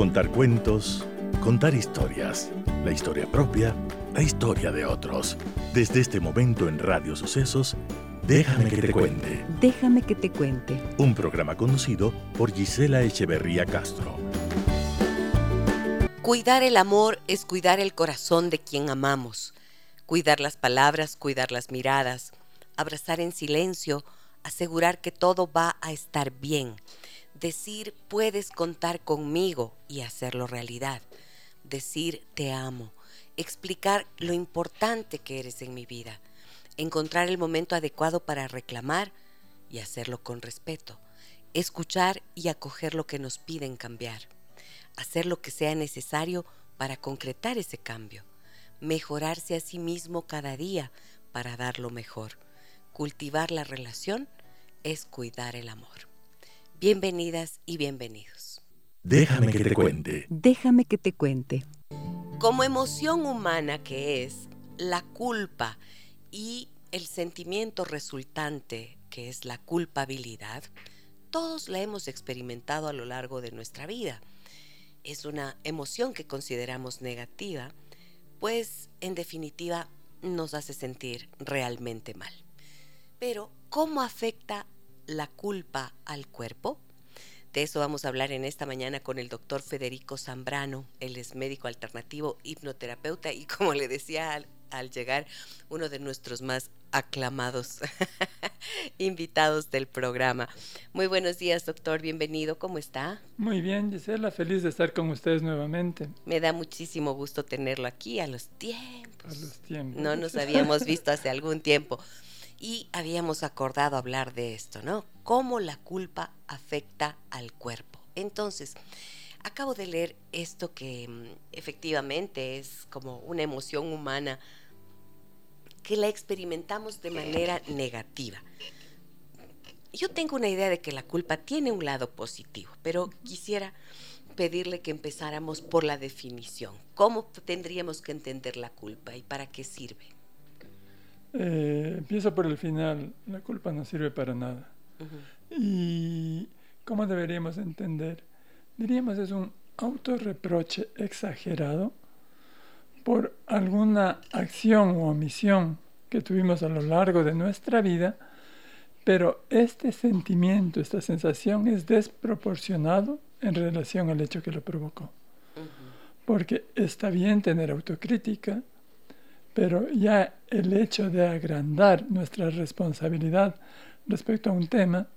Contar cuentos, contar historias, la historia propia, la historia de otros. Desde este momento en Radio Sucesos, Déjame que te cuente. Déjame que te cuente. Un programa conocido por Gisela Echeverría Castro. Cuidar el amor es cuidar el corazón de quien amamos. Cuidar las palabras, cuidar las miradas, abrazar en silencio, asegurar que todo va a estar bien. Decir puedes contar conmigo y hacerlo realidad. Decir te amo. Explicar lo importante que eres en mi vida encontrar el momento adecuado para reclamar y hacerlo con respeto, escuchar y acoger lo que nos piden cambiar, hacer lo que sea necesario para concretar ese cambio, mejorarse a sí mismo cada día para dar lo mejor. Cultivar la relación es cuidar el amor. Bienvenidas y bienvenidos. Déjame que te cuente. Déjame que te cuente. Como emoción humana que es, la culpa y el sentimiento resultante, que es la culpabilidad, todos la hemos experimentado a lo largo de nuestra vida. Es una emoción que consideramos negativa, pues en definitiva nos hace sentir realmente mal. Pero, ¿cómo afecta la culpa al cuerpo? De eso vamos a hablar en esta mañana con el doctor Federico Zambrano. Él es médico alternativo, hipnoterapeuta y como le decía al, al llegar, uno de nuestros más aclamados invitados del programa. Muy buenos días, doctor. Bienvenido. ¿Cómo está? Muy bien, Gisela. Feliz de estar con ustedes nuevamente. Me da muchísimo gusto tenerlo aquí a los tiempos. A los tiempos. No nos habíamos visto hace algún tiempo. Y habíamos acordado hablar de esto, ¿no? Cómo la culpa afecta al cuerpo. Entonces, acabo de leer esto que mm, efectivamente es como una emoción humana que la experimentamos de manera negativa. Yo tengo una idea de que la culpa tiene un lado positivo, pero quisiera pedirle que empezáramos por la definición. ¿Cómo tendríamos que entender la culpa y para qué sirve? Eh, empiezo por el final. La culpa no sirve para nada. ¿Y cómo deberíamos entender? Diríamos es un autorreproche exagerado por alguna acción u omisión que tuvimos a lo largo de nuestra vida, pero este sentimiento, esta sensación es desproporcionado en relación al hecho que lo provocó. Porque está bien tener autocrítica, pero ya el hecho de agrandar nuestra responsabilidad respecto a un tema,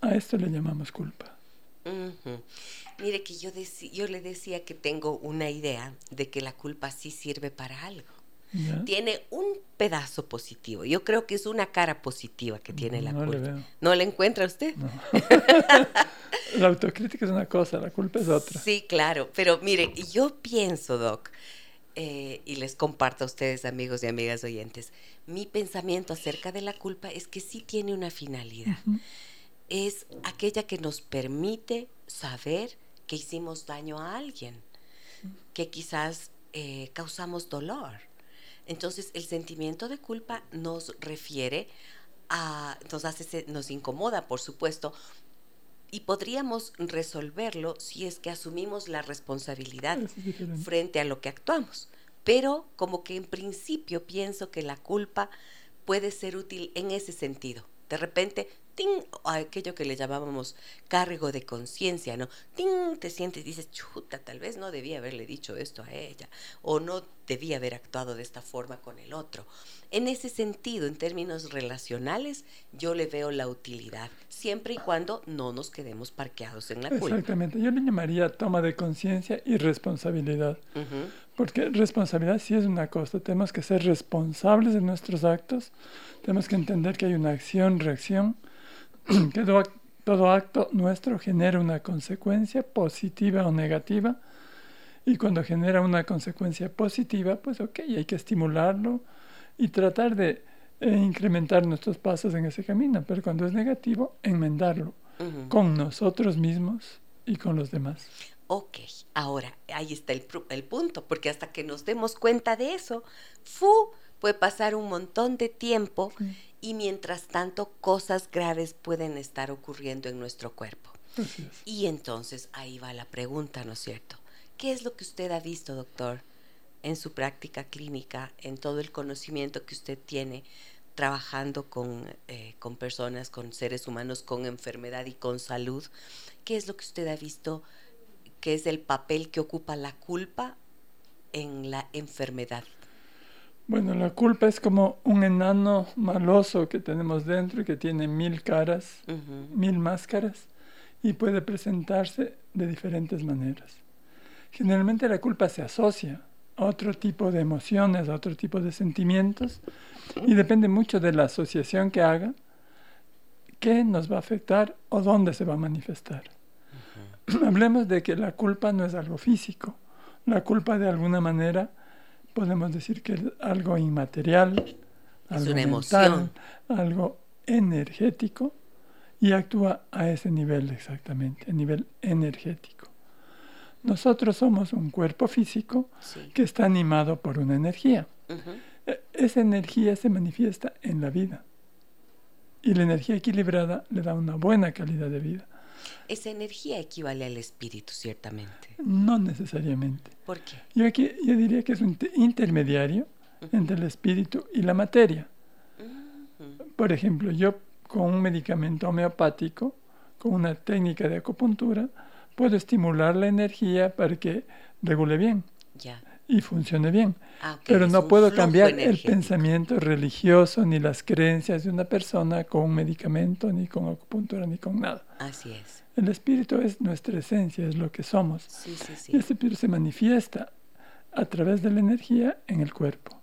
a esto le llamamos culpa. Mire que yo, yo le decía que tengo una idea de que la culpa sí sirve para algo. Tiene un pedazo positivo. Yo creo que es una cara positiva que tiene la culpa. ¿No la encuentra usted? la autocrítica es una cosa, la culpa es otra. Sí, claro. Pero mire, yo pienso, Doc, eh, y les comparto a ustedes, amigos y amigas oyentes, mi pensamiento acerca de la culpa es que sí tiene una finalidad. Es aquella que nos permite saber que hicimos daño a alguien, que quizás eh, causamos dolor. Entonces el sentimiento de culpa nos refiere a, nos, hace, nos incomoda, por supuesto, y podríamos resolverlo si es que asumimos la responsabilidad frente a lo que actuamos. Pero como que en principio pienso que la culpa puede ser útil en ese sentido. De repente aquello que le llamábamos cargo de conciencia, ¿no? ¡Ting! Te sientes y dices, chuta, tal vez no debía haberle dicho esto a ella, o no debía haber actuado de esta forma con el otro. En ese sentido, en términos relacionales, yo le veo la utilidad, siempre y cuando no nos quedemos parqueados en la culpa. Exactamente, yo le llamaría toma de conciencia y responsabilidad. Porque responsabilidad sí es una cosa, tenemos que ser responsables de nuestros actos, tenemos que entender que hay una acción, reacción, que todo, acto nuestro genera una consecuencia positiva o negativa. Y cuando genera una consecuencia positiva, pues ok, hay que estimularlo y tratar de eh, incrementar nuestros pasos en ese camino. Pero cuando es negativo, enmendarlo con nosotros mismos y con los demás. Ok, ahora ahí está el, el, punto, porque hasta que nos demos cuenta de eso, fu, puede pasar un montón de tiempo y mientras tanto cosas graves pueden estar ocurriendo en nuestro cuerpo. Y entonces ahí va la pregunta, ¿no es cierto? ¿Qué es lo que usted ha visto, doctor, en su práctica clínica, en todo el conocimiento que usted tiene trabajando con, eh, con personas, con seres humanos, con enfermedad y con salud? ¿Qué es lo que usted ha visto que es el papel que ocupa la culpa en la enfermedad? Bueno, la culpa es como un enano maloso que tenemos dentro y que tiene mil caras, Ujú, mil máscaras y puede presentarse de diferentes maneras. Generalmente la culpa se asocia a otro tipo de emociones, a otro tipo de sentimientos y depende mucho de la asociación que haga, qué nos va a afectar o dónde se va a manifestar. Hablemos de que la culpa no es algo físico. La culpa de alguna manera podemos decir que es algo inmaterial, Es algo una mental, emoción. algo energético y actúa a ese nivel exactamente, a nivel energético. Nosotros somos un cuerpo físico Sí. que está animado por una energía. E- Esa energía se manifiesta en la vida y la energía equilibrada le da una buena calidad de vida. Esa energía equivale al espíritu, ciertamente. No necesariamente. ¿Por qué? Yo, aquí, yo diría que es un te- intermediario entre el espíritu y la materia. Por ejemplo, yo con un medicamento homeopático, con una técnica de acupuntura, puedo estimular la energía para que regule bien Ya. Y funcione bien. Ah, Pero es no puedo cambiar el pensamiento religioso ni las creencias de una persona con un medicamento, ni con acupuntura, ni con nada. Así es. El espíritu es nuestra esencia, es lo que somos. Sí, sí, sí. Y este espíritu se manifiesta a través de la energía en el cuerpo.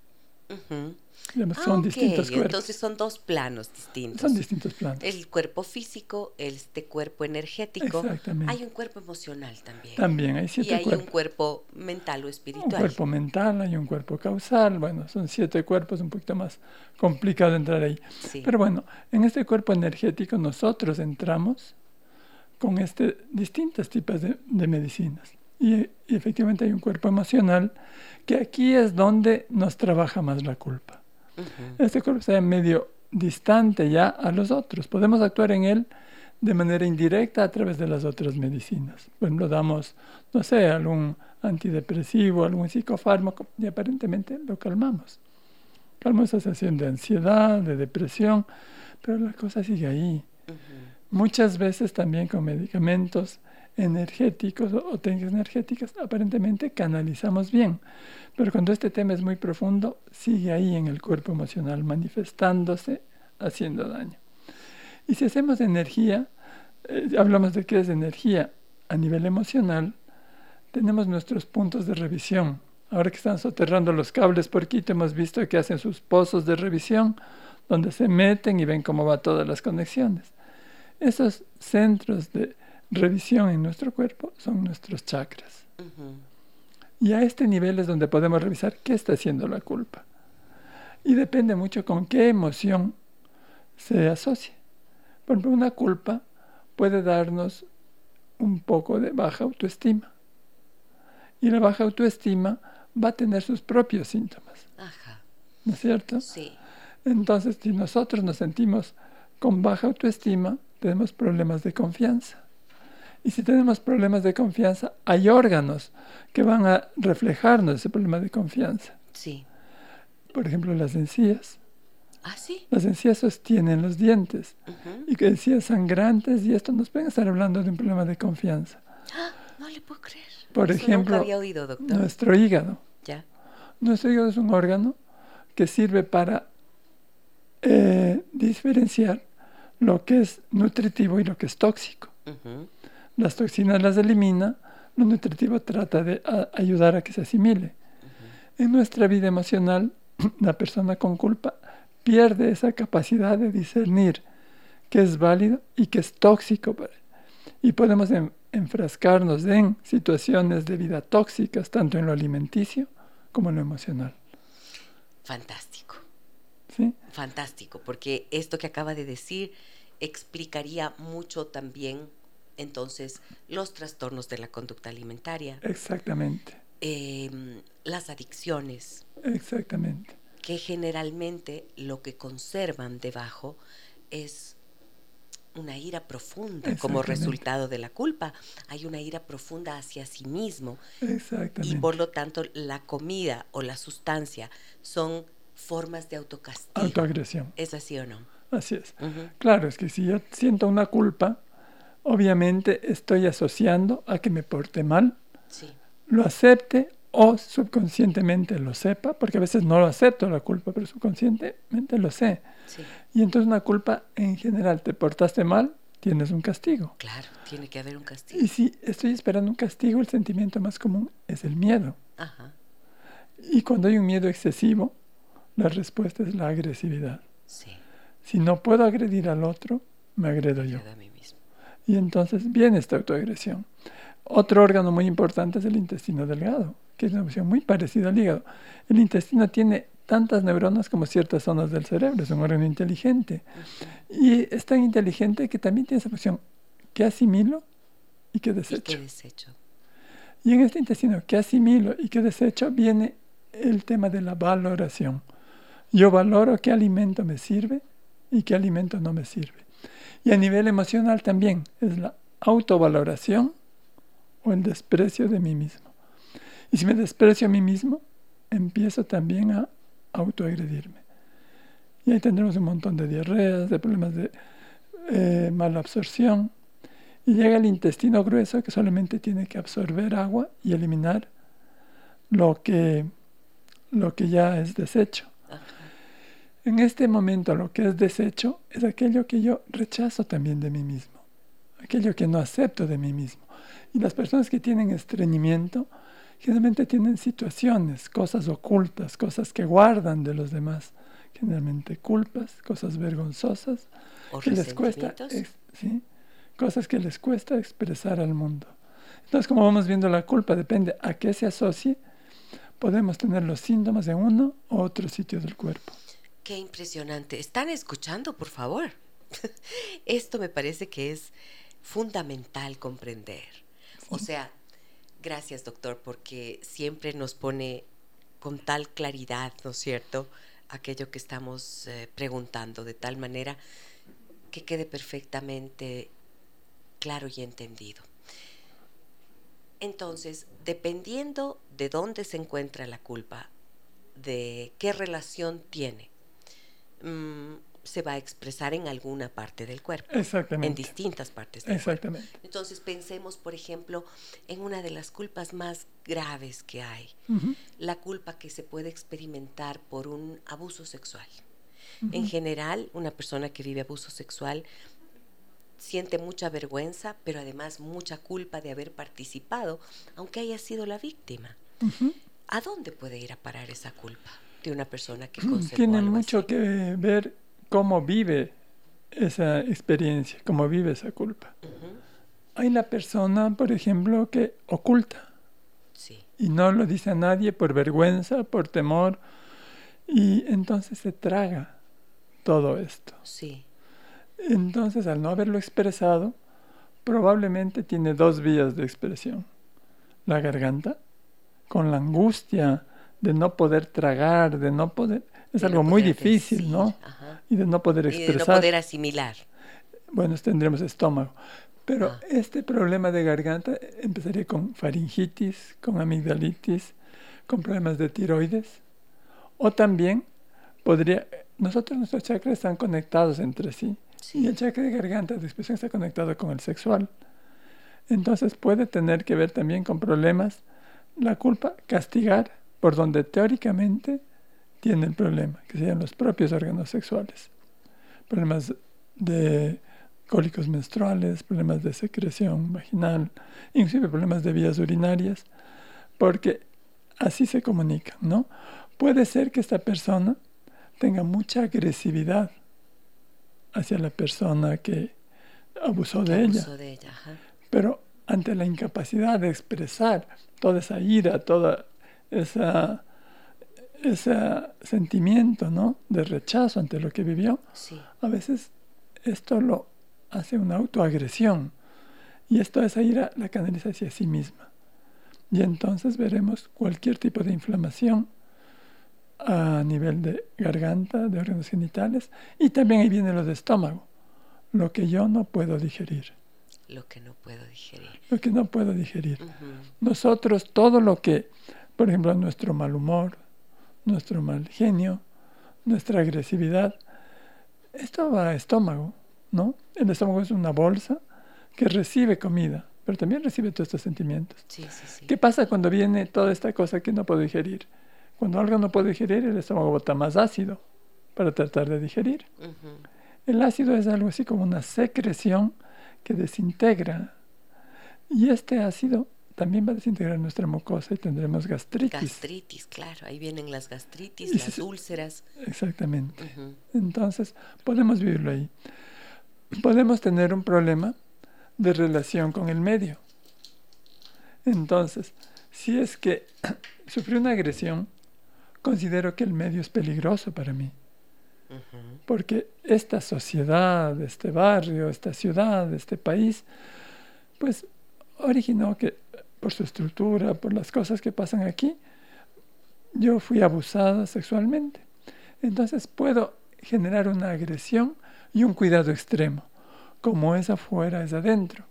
Ujú. Ah, son distintos cuerpos. Entonces son dos planos distintos. Son distintos planos. El cuerpo físico, este cuerpo energético. Exactamente. Hay un cuerpo emocional también. También hay y siete hay cuerpos. un cuerpo mental o Un espiritual. cuerpo mental, hay un cuerpo causal, bueno, son siete cuerpos, un poquito más complicado entrar ahí. Sí. Pero bueno, en este cuerpo energético nosotros entramos con este, distintos tipos de, de medicinas. Y, y efectivamente hay un cuerpo emocional que aquí es donde nos trabaja más la culpa. Este cuerpo está medio distante ya a los otros. Podemos actuar en él de manera indirecta a través de las otras medicinas. Por ejemplo, damos, no sé, algún antidepresivo, algún psicofármaco y aparentemente lo calmamos. Calmamos esa sensación de ansiedad, de depresión, pero la cosa sigue ahí. Muchas veces también con medicamentos energéticos o, técnicas energéticas aparentemente canalizamos bien, pero cuando este tema es muy profundo sigue ahí en el cuerpo emocional manifestándose, haciendo daño. Y si hacemos energía, eh, hablamos de qué es energía a nivel emocional, tenemos nuestros puntos de revisión. Ahora que están soterrando los cables por Quito, hemos visto que hacen sus pozos de revisión, donde se meten y ven cómo va todas las conexiones. Esos centros de revisión en nuestro cuerpo son nuestros chakras. Y a este nivel es donde podemos revisar qué está haciendo la culpa. Y depende mucho con qué emoción se asocia. Por ejemplo, una culpa puede darnos un poco de baja autoestima. Y la baja autoestima va a tener sus propios síntomas, Ajá. ¿no es cierto? Sí. Entonces, si nosotros nos sentimos con baja autoestima, tenemos problemas de confianza. Y si tenemos problemas de confianza, hay órganos que van a reflejarnos ese problema de confianza. Sí. Por ejemplo, las encías. Ah, sí. Las encías sostienen los dientes Ujú. y que encías sangrantes y esto nos pueden estar hablando de un problema de confianza. Ah, no le puedo creer. Por Eso ejemplo, había oído, doctor. Nuestro hígado. Ya. Nuestro hígado es un órgano que sirve para eh, diferenciar lo que es nutritivo y lo que es tóxico. Las toxinas las elimina, lo nutritivo trata de a- ayudar a que se asimile. En nuestra vida emocional, la persona con culpa pierde esa capacidad de discernir qué es válido y qué es tóxico. para- Y podemos en- enfrascarnos en situaciones de vida tóxicas, tanto en lo alimenticio como en lo emocional. Fantástico. ¿sí? Fantástico, porque esto que acaba de decir explicaría mucho también entonces los trastornos de la conducta alimentaria, Exactamente, em, las adicciones, exactamente. que generalmente lo que conservan debajo es una ira profunda como resultado de la culpa. Hay una ira profunda hacia sí mismo. Exactamente. Y por lo tanto, la comida o la sustancia son formas de autocastigo. Autoagresión. ¿Es así o no? Así es. Claro, es que si yo siento una culpa, obviamente estoy asociando a que me porte mal, Sí. lo acepte o subconscientemente lo sepa, porque a veces no lo acepto la culpa, pero subconscientemente lo sé. Sí. Y entonces una culpa en general, te portaste mal, tienes un castigo. Claro, tiene que haber un castigo. Y si estoy esperando un castigo, el sentimiento más común es el miedo. Ajá. Y cuando hay un miedo excesivo, la respuesta es la agresividad. Sí. Si no puedo agredir al otro, me agredo yo. A mí mismo. Y entonces viene esta autoagresión. Otro órgano muy importante es el intestino delgado, que es una función muy parecida al hígado. El intestino tiene tantas neuronas como ciertas zonas del cerebro, es un órgano inteligente. Y es tan inteligente que también tiene esa función que asimilo y que ¿Y qué desecho. desecho? Y en este intestino que asimilo y que desecho viene el tema de la valoración. Yo valoro qué alimento me sirve y qué alimento no me sirve. Y a nivel emocional también es la autovaloración o el desprecio de mí mismo. Y si me desprecio a mí mismo, empiezo también a autoagredirme. Y ahí tendremos un montón de diarreas, de problemas de eh, absorción. Y llega el intestino grueso que solamente tiene que absorber agua y eliminar lo que, lo que ya es desecho. En este momento lo que es desecho es aquello que yo rechazo también de mí mismo, aquello que no acepto de mí mismo. Y las personas que tienen estreñimiento generalmente tienen situaciones, cosas ocultas, cosas que guardan de los demás, generalmente culpas, cosas vergonzosas, ¿O que les cuesta, ex- ¿sí? cosas que les cuesta expresar al mundo. Entonces, como vamos viendo, la culpa depende a qué se asocie, podemos tener los síntomas en uno u otro sitio del cuerpo. Qué impresionante. ¿Están escuchando, por favor? Esto me parece que es fundamental comprender. O sea, gracias doctor, porque siempre nos pone con tal claridad, ¿no es cierto?, aquello que estamos eh, preguntando, de tal manera que quede perfectamente claro y entendido. Entonces, dependiendo de dónde se encuentra la culpa, de qué relación tiene, mm, se va a expresar en alguna parte del cuerpo, en Exactamente. distintas partes del cuerpo. Exactamente. Entonces pensemos, por ejemplo, en una de las culpas más graves que hay, la culpa que se puede experimentar por un abuso sexual. En general, una persona que vive abuso sexual siente mucha vergüenza, pero además mucha culpa de haber participado, aunque haya sido la víctima. ¿A dónde puede ir a parar esa culpa de una persona que conservó Tiene mucho así? que ver cómo vive esa experiencia, cómo vive esa culpa. Hay la persona, por ejemplo, que oculta Sí, y no lo dice a nadie por vergüenza, por temor, y entonces se traga todo esto. sí, Entonces, al no haberlo expresado, probablemente tiene dos vías de expresión. La garganta, con la angustia de no poder tragar, de no poder... Es De algo no muy difícil, decir, ¿no? ajá. Y de no poder Y de no expresar. poder asimilar. Bueno, tendremos estómago. Pero Ah. este problema de garganta empezaría con faringitis, con amigdalitis, con problemas de tiroides. O también podría... Nosotros, nuestros chakras están conectados entre sí. Sí. Y el chakra de garganta de expresión está conectado con el sexual. Entonces puede tener que ver también con problemas, la culpa, castigar por donde teóricamente tiene el problema, que serían los propios órganos sexuales. Problemas de cólicos menstruales, problemas de secreción vaginal, inclusive problemas de vías urinarias, porque así se comunican, ¿no? Puede ser que esta persona tenga mucha agresividad hacia la persona que abusó que de ella, de ella, pero ante la incapacidad de expresar toda esa ira, toda esa ese sentimiento, ¿no? de rechazo ante lo que vivió, Sí, a veces esto lo hace una autoagresión y esto esa ira la canaliza hacia sí misma. Y entonces veremos cualquier tipo de inflamación a nivel de garganta, de órganos genitales y también ahí viene lo de estómago. lo que yo no puedo digerir. Lo que no puedo digerir. Lo que no puedo digerir. Ujú. Nosotros, todo lo que, por ejemplo, nuestro mal humor, nuestro mal genio, nuestra agresividad, esto va al estómago, ¿no? El estómago es una bolsa que recibe comida, pero también recibe todos estos sentimientos. Sí, sí, sí. ¿Qué pasa cuando viene toda esta cosa que no puedo digerir? Cuando algo no puedo digerir, el estómago bota más ácido para tratar de digerir. El ácido es algo así como una secreción que desintegra. Y este ácido también va a desintegrar nuestra mucosa y tendremos gastritis. Gastritis, claro. Ahí vienen las gastritis, las úlceras. Exactamente. Entonces, podemos vivirlo ahí. Podemos tener un problema de relación con el medio. Entonces, si es que sufrí una agresión, considero que el medio es peligroso para mí. Porque esta sociedad, este barrio, esta ciudad, este país, pues originó que por su estructura, por las cosas que pasan aquí, yo fui abusada sexualmente. Entonces puedo generar una agresión y un cuidado extremo. Como es afuera, es adentro.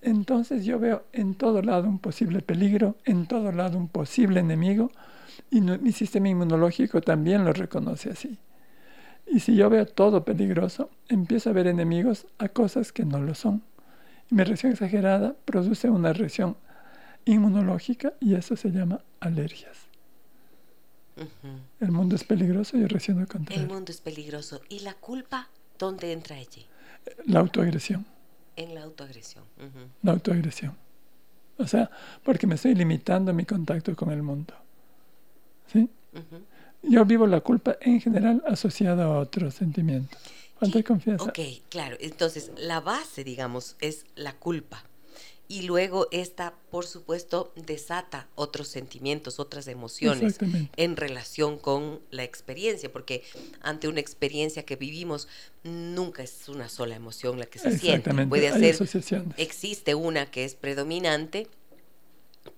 Entonces yo veo en todo lado un posible peligro, en todo lado un posible enemigo, y mi sistema inmunológico también lo reconoce así. Y si yo veo todo peligroso, empiezo a ver enemigos a cosas que no lo son. Y mi reacción exagerada produce una reacción inmunológica y eso se llama alergias. Ujú. El mundo es peligroso y yo reacciono contra El mundo es peligroso. ¿Y la culpa dónde entra allí? La autoagresión, En la autoagresión. Ujú. la autoagresión. O sea, porque me estoy limitando mi contacto con el mundo. ¿Sí? Ujú. Yo vivo la culpa en general asociada a otros sentimientos. Falta de Y- confianza. Ok, claro. Entonces, la base, digamos, es la culpa. Y luego esta, por supuesto, desata otros sentimientos, otras emociones en relación con la experiencia, porque ante una experiencia que vivimos, nunca es una sola emoción la que se siente. Puede asociaciones. existe una que es predominante,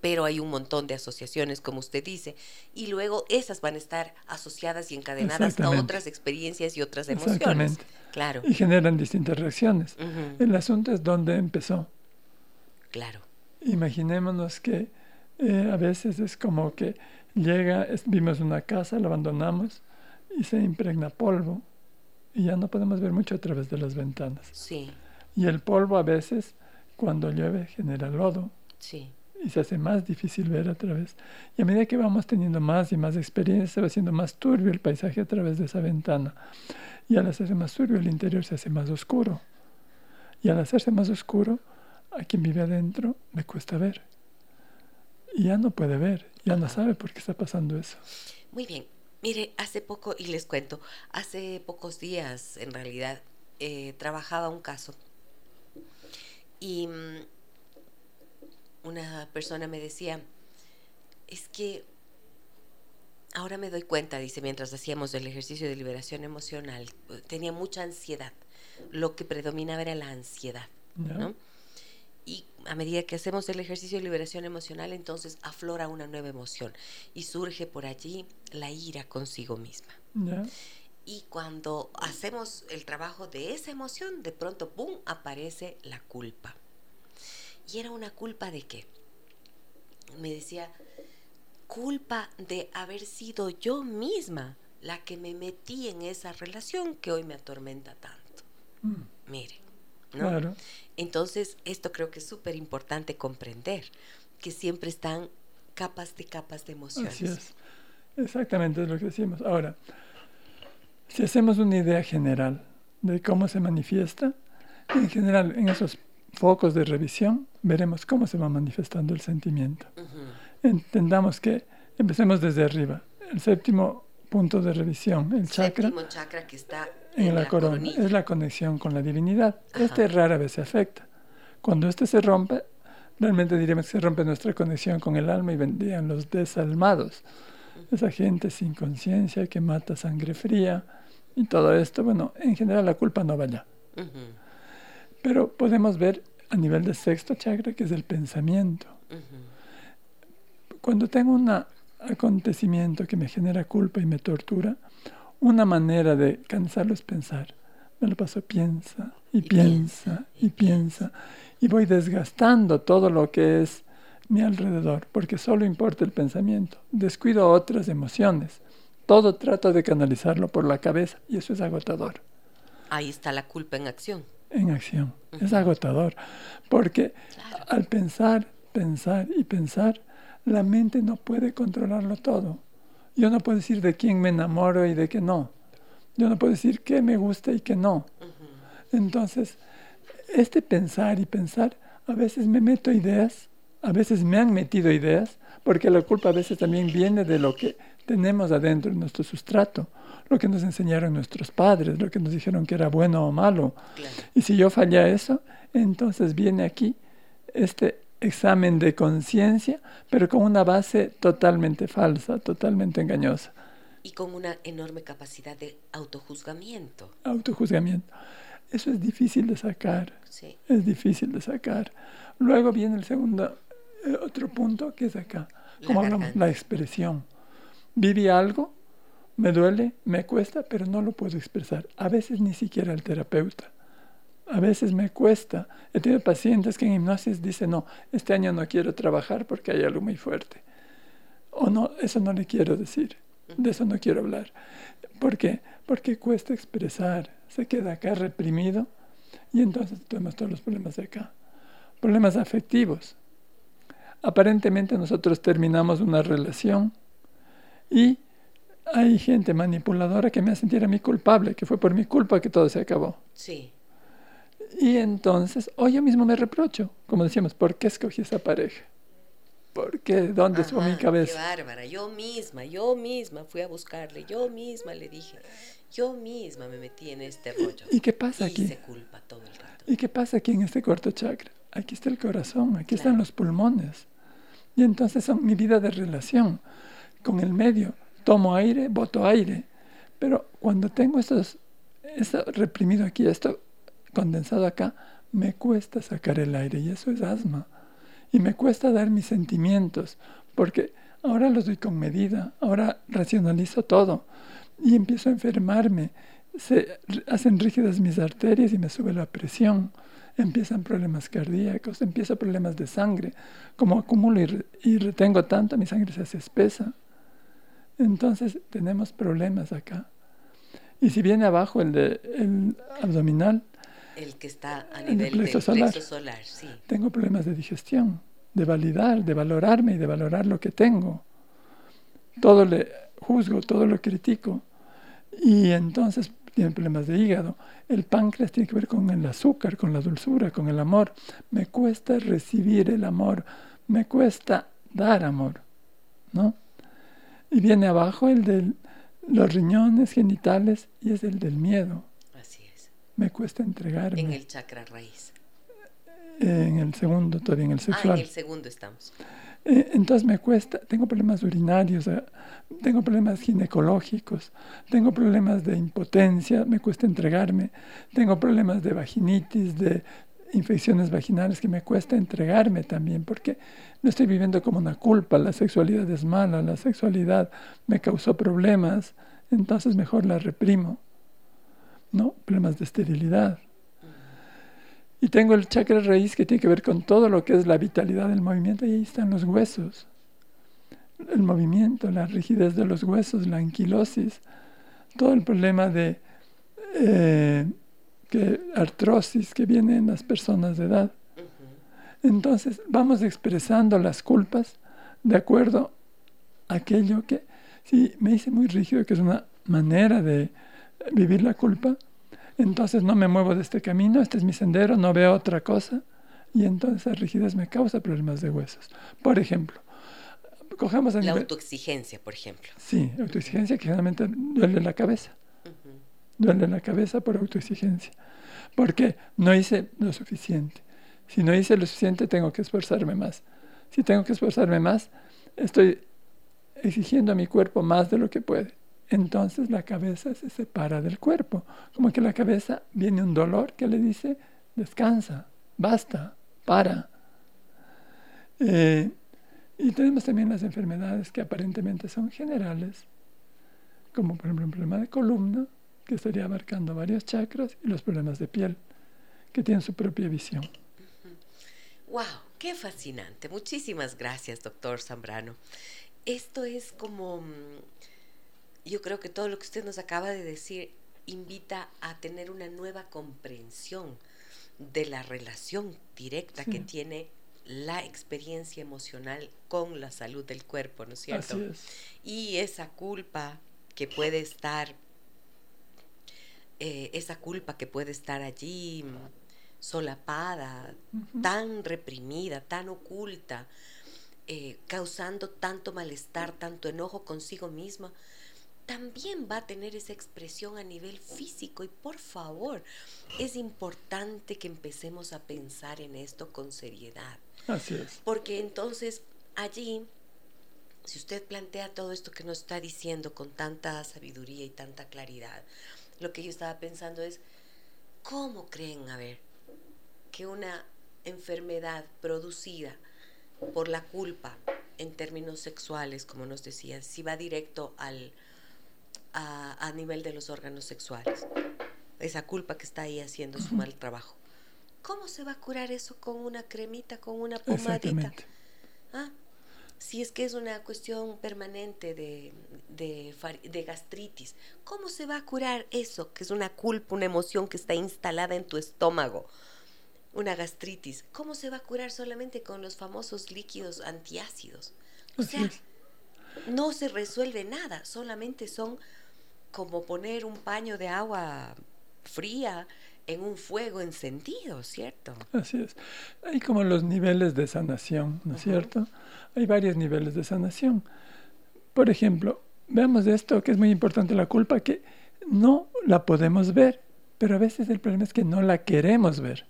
pero hay un montón de asociaciones, como usted dice, y luego esas van a estar asociadas y encadenadas a otras experiencias y otras emociones. Exactamente. Claro. Y generan distintas reacciones. El asunto es dónde empezó. Claro. Imaginémonos que eh, a veces es como que llega, es- vimos una casa, la abandonamos y se impregna polvo y ya no podemos ver mucho a través de las ventanas. Sí, Y el polvo a veces, cuando llueve, genera lodo sí. y se hace más difícil ver a través. Y a medida que vamos teniendo más y más experiencia, se va haciendo más turbio el paisaje a través de esa ventana. Y al hacerse más turbio, el interior se hace más oscuro. Y al hacerse más oscuro, a quien vive adentro le cuesta ver. Y ya no puede ver, ya no sabe por qué está pasando eso. Muy bien. Mire, hace poco, y les cuento, hace pocos días, en realidad, eh, trabajaba un caso y mm, una persona me decía, es que ahora me doy cuenta, dice, mientras hacíamos el ejercicio de liberación emocional, tenía mucha ansiedad. Lo que predominaba era la ansiedad. ¿no? Y a medida que hacemos el ejercicio de liberación emocional, entonces aflora una nueva emoción y surge por allí la ira consigo misma. ¿Ya? Y cuando hacemos el trabajo de esa emoción, de pronto, ¡pum!, aparece la culpa. ¿Y era una culpa de qué? Me decía, culpa de haber sido yo misma la que me metí en esa relación que hoy me atormenta tanto. Mm, Mire, ¿no? Claro. Entonces, esto creo que es súper importante comprender, que siempre están capas de capas de emociones. Así es. Exactamente es lo que decimos. Ahora, si hacemos una idea general de cómo se manifiesta, en general en esos focos de revisión veremos cómo se va manifestando el sentimiento. Entendamos que empecemos desde arriba. El séptimo punto de revisión, el chakra, Séptimo chakra que está en la, corona, coronilla. es la conexión con la divinidad. Ajá. Este rara vez se afecta. Cuando este se rompe, realmente diríamos que se rompe nuestra conexión con el alma y vendrían los desalmados. Esa gente sin conciencia que mata sangre fría y todo esto. Bueno, en general la culpa no va allá. Pero podemos ver a nivel de sexto chakra, que es el pensamiento. Cuando tengo un acontecimiento que me genera culpa y me tortura, una manera de cansarlo es pensar, me lo paso piensa y, piensa, y piensa y voy desgastando todo lo que es mi alrededor porque solo importa el pensamiento. Descuido otras emociones. Todo trato de canalizarlo por la cabeza y eso es agotador. Ahí está la culpa en acción. En acción. Es agotador porque al pensar, pensar y pensar, la mente no puede controlarlo todo. Yo no puedo decir de quién me enamoro y de qué no. Yo no puedo decir qué me gusta y qué no. Entonces, este pensar y pensar, a veces me meto ideas, a veces me han metido ideas, porque la culpa a veces también viene de lo que tenemos adentro en nuestro sustrato, lo que nos enseñaron nuestros padres, lo que nos dijeron que era bueno o malo. Y si yo fallé a eso, entonces viene aquí este examen de conciencia, pero con una base totalmente falsa, totalmente engañosa. Y con una enorme capacidad de autojuzgamiento. Autojuzgamiento. Eso es difícil de sacar. Sí. Es difícil de sacar. Luego viene el segundo, eh, otro punto que es acá, como hablamos, la expresión. Viví algo, me duele, me cuesta, pero no lo puedo expresar. A veces ni siquiera el terapeuta a veces me cuesta. He tenido pacientes que en hipnosis dicen, no, este año no quiero trabajar porque hay algo muy fuerte. O no, eso no le quiero decir, de eso no quiero hablar. ¿Por qué? Porque cuesta expresar, se queda acá reprimido y entonces tenemos todos los problemas de acá. Problemas afectivos. Aparentemente nosotros terminamos una relación y hay gente manipuladora que me hace sentir a mí culpable, que fue por mi culpa que todo se acabó. Sí. Y entonces, hoy yo mismo me reprocho, como decíamos, ¿por qué escogí esa pareja? ¿Por qué? ¿Dónde estuvo mi cabeza? Qué bárbara, yo misma, yo misma fui a buscarle, yo misma le dije, yo misma me metí en este rollo. ¿Y qué pasa y aquí? Se culpa todo el rato. ¿Y qué pasa aquí en este cuarto chakra? Aquí está el corazón, aquí están los pulmones. Y entonces son mi vida de relación con el medio. Tomo aire, boto aire. Pero cuando tengo estos, esto reprimido aquí, esto condensado acá, me cuesta sacar el aire y eso es asma. Y me cuesta dar mis sentimientos, porque ahora los doy con medida, ahora racionalizo todo y empiezo a enfermarme. Se hacen rígidas mis arterias y me sube la presión. Empiezan problemas cardíacos, empiezan problemas de sangre. Como acumulo y, retengo tanto, mi sangre se hace espesa. Entonces tenemos problemas acá. Y si viene abajo el, de, el abdominal, el que está a nivel plexo solar. solar sí. Tengo problemas de digestión, de validar, de valorarme y de valorar lo que tengo. Todo le juzgo, todo lo critico. Y entonces tiene problemas de hígado. El páncreas tiene que ver con el azúcar, con la dulzura, con el amor. Me cuesta recibir el amor, me cuesta dar amor, ¿no? Y viene abajo el de los riñones genitales y es el del miedo me cuesta entregarme. En el chakra raíz. En el segundo, todavía en el sexual. Ah, en el segundo estamos. Eh, entonces me cuesta, tengo problemas urinarios, tengo problemas ginecológicos, tengo problemas de impotencia, me cuesta entregarme, tengo problemas de vaginitis, de infecciones vaginales que me cuesta entregarme también, porque no estoy viviendo como una culpa, la sexualidad es mala, la sexualidad me causó problemas, entonces mejor la reprimo. ¿No? Problemas de esterilidad. Y tengo el chakra raíz que tiene que ver con todo lo que es la vitalidad del movimiento y ahí están los huesos. El movimiento, la rigidez de los huesos, la anquilosis, todo el problema de eh, que, artrosis que viene en las personas de edad. Entonces vamos expresando las culpas de acuerdo a aquello que, sí, me hice muy rígido, que es una manera de vivir la culpa, entonces no me muevo de este camino, este es mi sendero, no veo otra cosa, y entonces la rigidez me causa problemas de huesos. Por ejemplo, cogemos la autoexigencia, por ejemplo. Sí, autoexigencia que generalmente duele la cabeza. Duele la cabeza por autoexigencia. Porque no hice lo suficiente. Si no hice lo suficiente, tengo que esforzarme más. Si tengo que esforzarme más, estoy exigiendo a mi cuerpo más de lo que puede entonces la cabeza se separa del cuerpo. Como que la cabeza viene un dolor que le dice, descansa, basta, para. Eh, y tenemos también las enfermedades que aparentemente son generales, como por ejemplo un problema de columna, que estaría abarcando varios chakras, y los problemas de piel, que tienen su propia visión. ¡Wow! ¡Qué fascinante! Muchísimas gracias, doctor Zambrano. Esto es como, mm, yo creo que todo lo que usted nos acaba de decir invita a tener una nueva comprensión de la relación directa que tiene la experiencia emocional con la salud del cuerpo, ¿no es cierto? Y esa culpa que puede estar, eh, esa culpa que puede estar allí mm, solapada, tan reprimida, tan oculta, eh, causando tanto malestar, tanto enojo consigo misma, también va a tener esa expresión a nivel físico y por favor, es importante que empecemos a pensar en esto con seriedad. Así es. Porque entonces allí, si usted plantea todo esto que nos está diciendo con tanta sabiduría y tanta claridad, lo que yo estaba pensando es, ¿cómo creen, a ver, que una enfermedad producida por la culpa en términos sexuales, como nos decía, si va directo al, a, nivel de los órganos sexuales, esa culpa que está ahí haciendo su mal trabajo. ¿Cómo se va a curar eso con una cremita, con una pomadita? ¿Ah? Si es que es una cuestión permanente de, de, de, gastritis, ¿cómo se va a curar eso, que es una culpa, una emoción que está instalada en tu estómago? Una gastritis, ¿cómo se va a curar solamente con los famosos líquidos antiácidos? O sea, no se resuelve nada, solamente son como poner un paño de agua fría en un fuego encendido, ¿cierto? Así es. Hay como los niveles de sanación, ¿no es cierto? Hay varios niveles de sanación. Por ejemplo, veamos esto que es muy importante, la culpa, que no la podemos ver, pero a veces el problema es que no la queremos ver.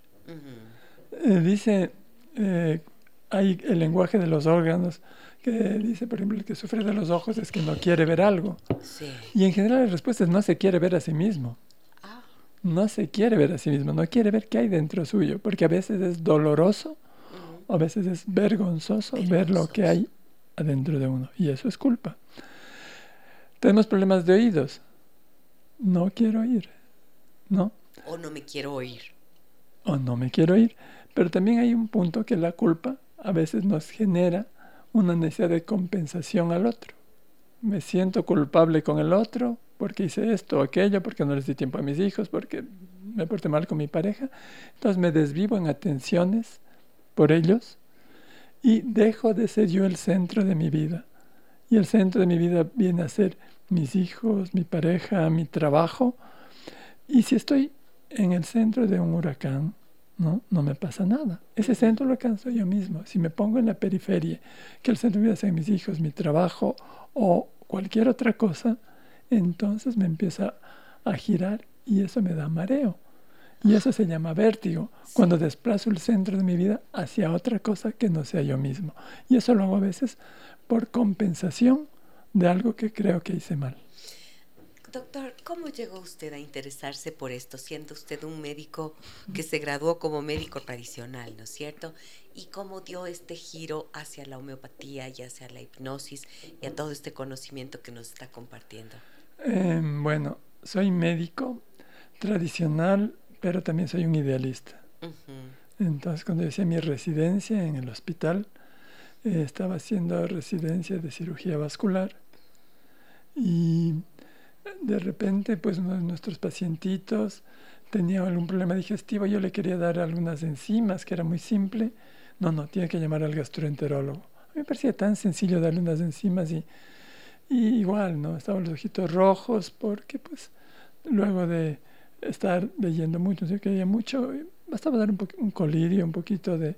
Eh, dice, eh, hay el lenguaje de los órganos, que dice, por ejemplo, el que sufre de los ojos es que no quiere ver algo. Y en general la respuesta es no se quiere ver a sí mismo. Ah. No se quiere ver a sí mismo, no quiere ver qué hay dentro suyo, porque a veces es doloroso, a veces es vergonzoso ver lo que hay adentro de uno, y eso es culpa. Tenemos problemas de oídos. No quiero oír, ¿no? O no me quiero oír. O no me quiero oír. Pero también hay un punto que la culpa a veces nos genera una necesidad de compensación al otro. Me siento culpable con el otro porque hice esto o aquello, porque no les di tiempo a mis hijos, porque me porté mal con mi pareja. Entonces me desvivo en atenciones por ellos y dejo de ser yo el centro de mi vida. Y el centro de mi vida viene a ser mis hijos, mi pareja, mi trabajo. Y si estoy en el centro de un huracán, ¿no? No me pasa nada. Ese centro lo alcanzo yo mismo. Si me pongo en la periferia, que el centro de vida sean mis hijos, mi trabajo o cualquier otra cosa, entonces me empieza a girar y eso me da mareo. Y eso se llama vértigo, cuando desplazo el centro de mi vida hacia otra cosa que no sea yo mismo. Y eso lo hago a veces por compensación de algo que creo que hice mal. Doctor, ¿cómo llegó usted a interesarse por esto, siendo usted un médico que se graduó como médico tradicional, ¿no es cierto? ¿Y cómo dio este giro hacia la homeopatía y hacia la hipnosis y a todo este conocimiento que nos está compartiendo? Em, bueno, soy médico tradicional, pero también soy un idealista. Entonces, cuando hice mi residencia en el hospital, eh, estaba haciendo residencia de cirugía vascular y de repente, pues uno de nuestros pacientitos tenía algún problema digestivo, yo le quería dar algunas enzimas, que era muy simple. No, no, tiene que llamar al gastroenterólogo. A mí me parecía tan sencillo darle unas enzimas y, igual, ¿no? Estaban los ojitos rojos porque, pues, luego de estar leyendo mucho, no quería mucho, bastaba dar un, un colirio, un poquito de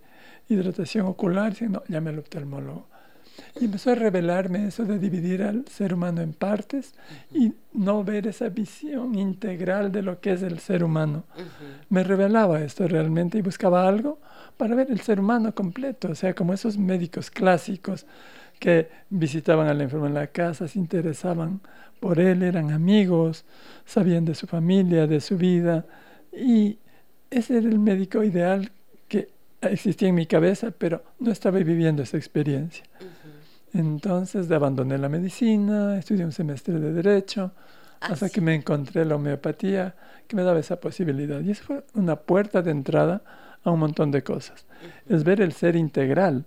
hidratación ocular, y no, llame al oftalmólogo. Y empezó a revelarme eso de dividir al ser humano en partes y no ver esa visión integral de lo que es el ser humano. Me revelaba esto realmente y buscaba algo para ver el ser humano completo, o sea, como esos médicos clásicos que visitaban al enfermo en la casa, se interesaban por él, eran amigos, sabían de su familia, de su vida y ese era el médico ideal que existía en mi cabeza, pero no estaba viviendo esa experiencia. Entonces abandoné la medicina, estudié un semestre de derecho, Ah, hasta sí. que me encontré la homeopatía que me daba esa posibilidad. Y eso fue una puerta de entrada a un montón de cosas. Es ver el ser integral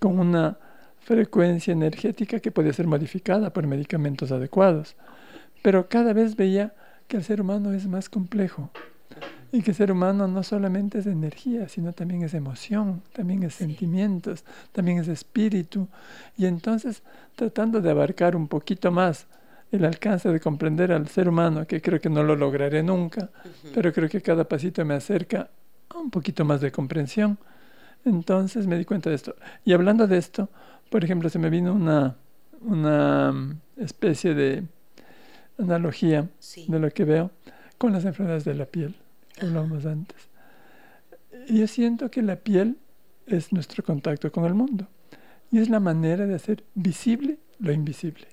con una frecuencia energética que podía ser modificada por medicamentos adecuados. Pero cada vez veía que el ser humano es más complejo y que el ser humano no solamente es energía, sino también es emoción, también es Sí. sentimientos, también es espíritu. Y entonces, tratando de abarcar un poquito más el alcance de comprender al ser humano, que creo que no lo lograré nunca, pero creo que cada pasito me acerca a un poquito más de comprensión. Entonces me di cuenta de esto. Y hablando de esto, por ejemplo, se me vino una, una mm, especie de analogía Sí. de lo que veo con las enfermedades de la piel, que hablábamos antes. Yo siento que la piel es nuestro contacto con el mundo y es la manera de hacer visible lo invisible.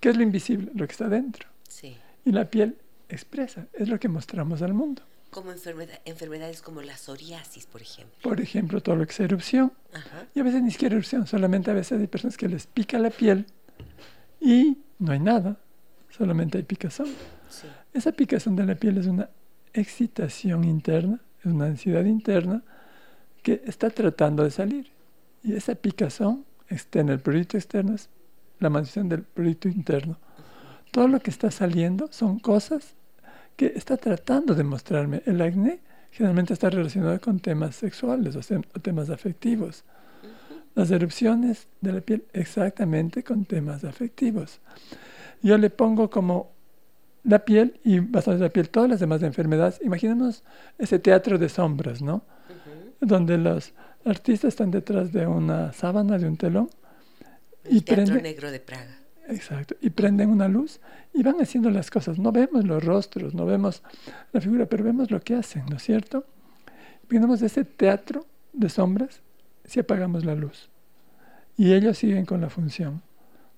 ¿Qué es lo invisible? Lo que está dentro. Sí. Y la piel expresa, es lo que mostramos al mundo. Como enfermedad- enfermedades como la psoriasis, por ejemplo. Por ejemplo, todo lo que es erupción. Ajá. Y a veces ni siquiera erupción, solamente a veces hay personas que les pica la piel y no hay nada, solamente hay picazón. Sí. Esa picazón de la piel es una excitación interna, es una ansiedad interna que está tratando de salir. Y esa picazón está en el producto externo, es la manifestación del producto interno. Todo lo que está saliendo son cosas que está tratando de mostrarme. El acné generalmente está relacionado con temas sexuales o, sem- o temas afectivos. Las erupciones de la piel exactamente con temas afectivos. Yo le pongo como la piel y bastante la piel todas las demás enfermedades. Imaginemos ese teatro de sombras, ¿no? Donde los artistas están detrás de una sábana, de un telón, El y Teatro Negro de Praga. exacto, y prenden una luz y van haciendo las cosas. No vemos los rostros, no vemos la figura, pero vemos lo que hacen, ¿no es cierto? Imaginemos ese teatro de sombras si apagamos la luz. Y ellos siguen con la función.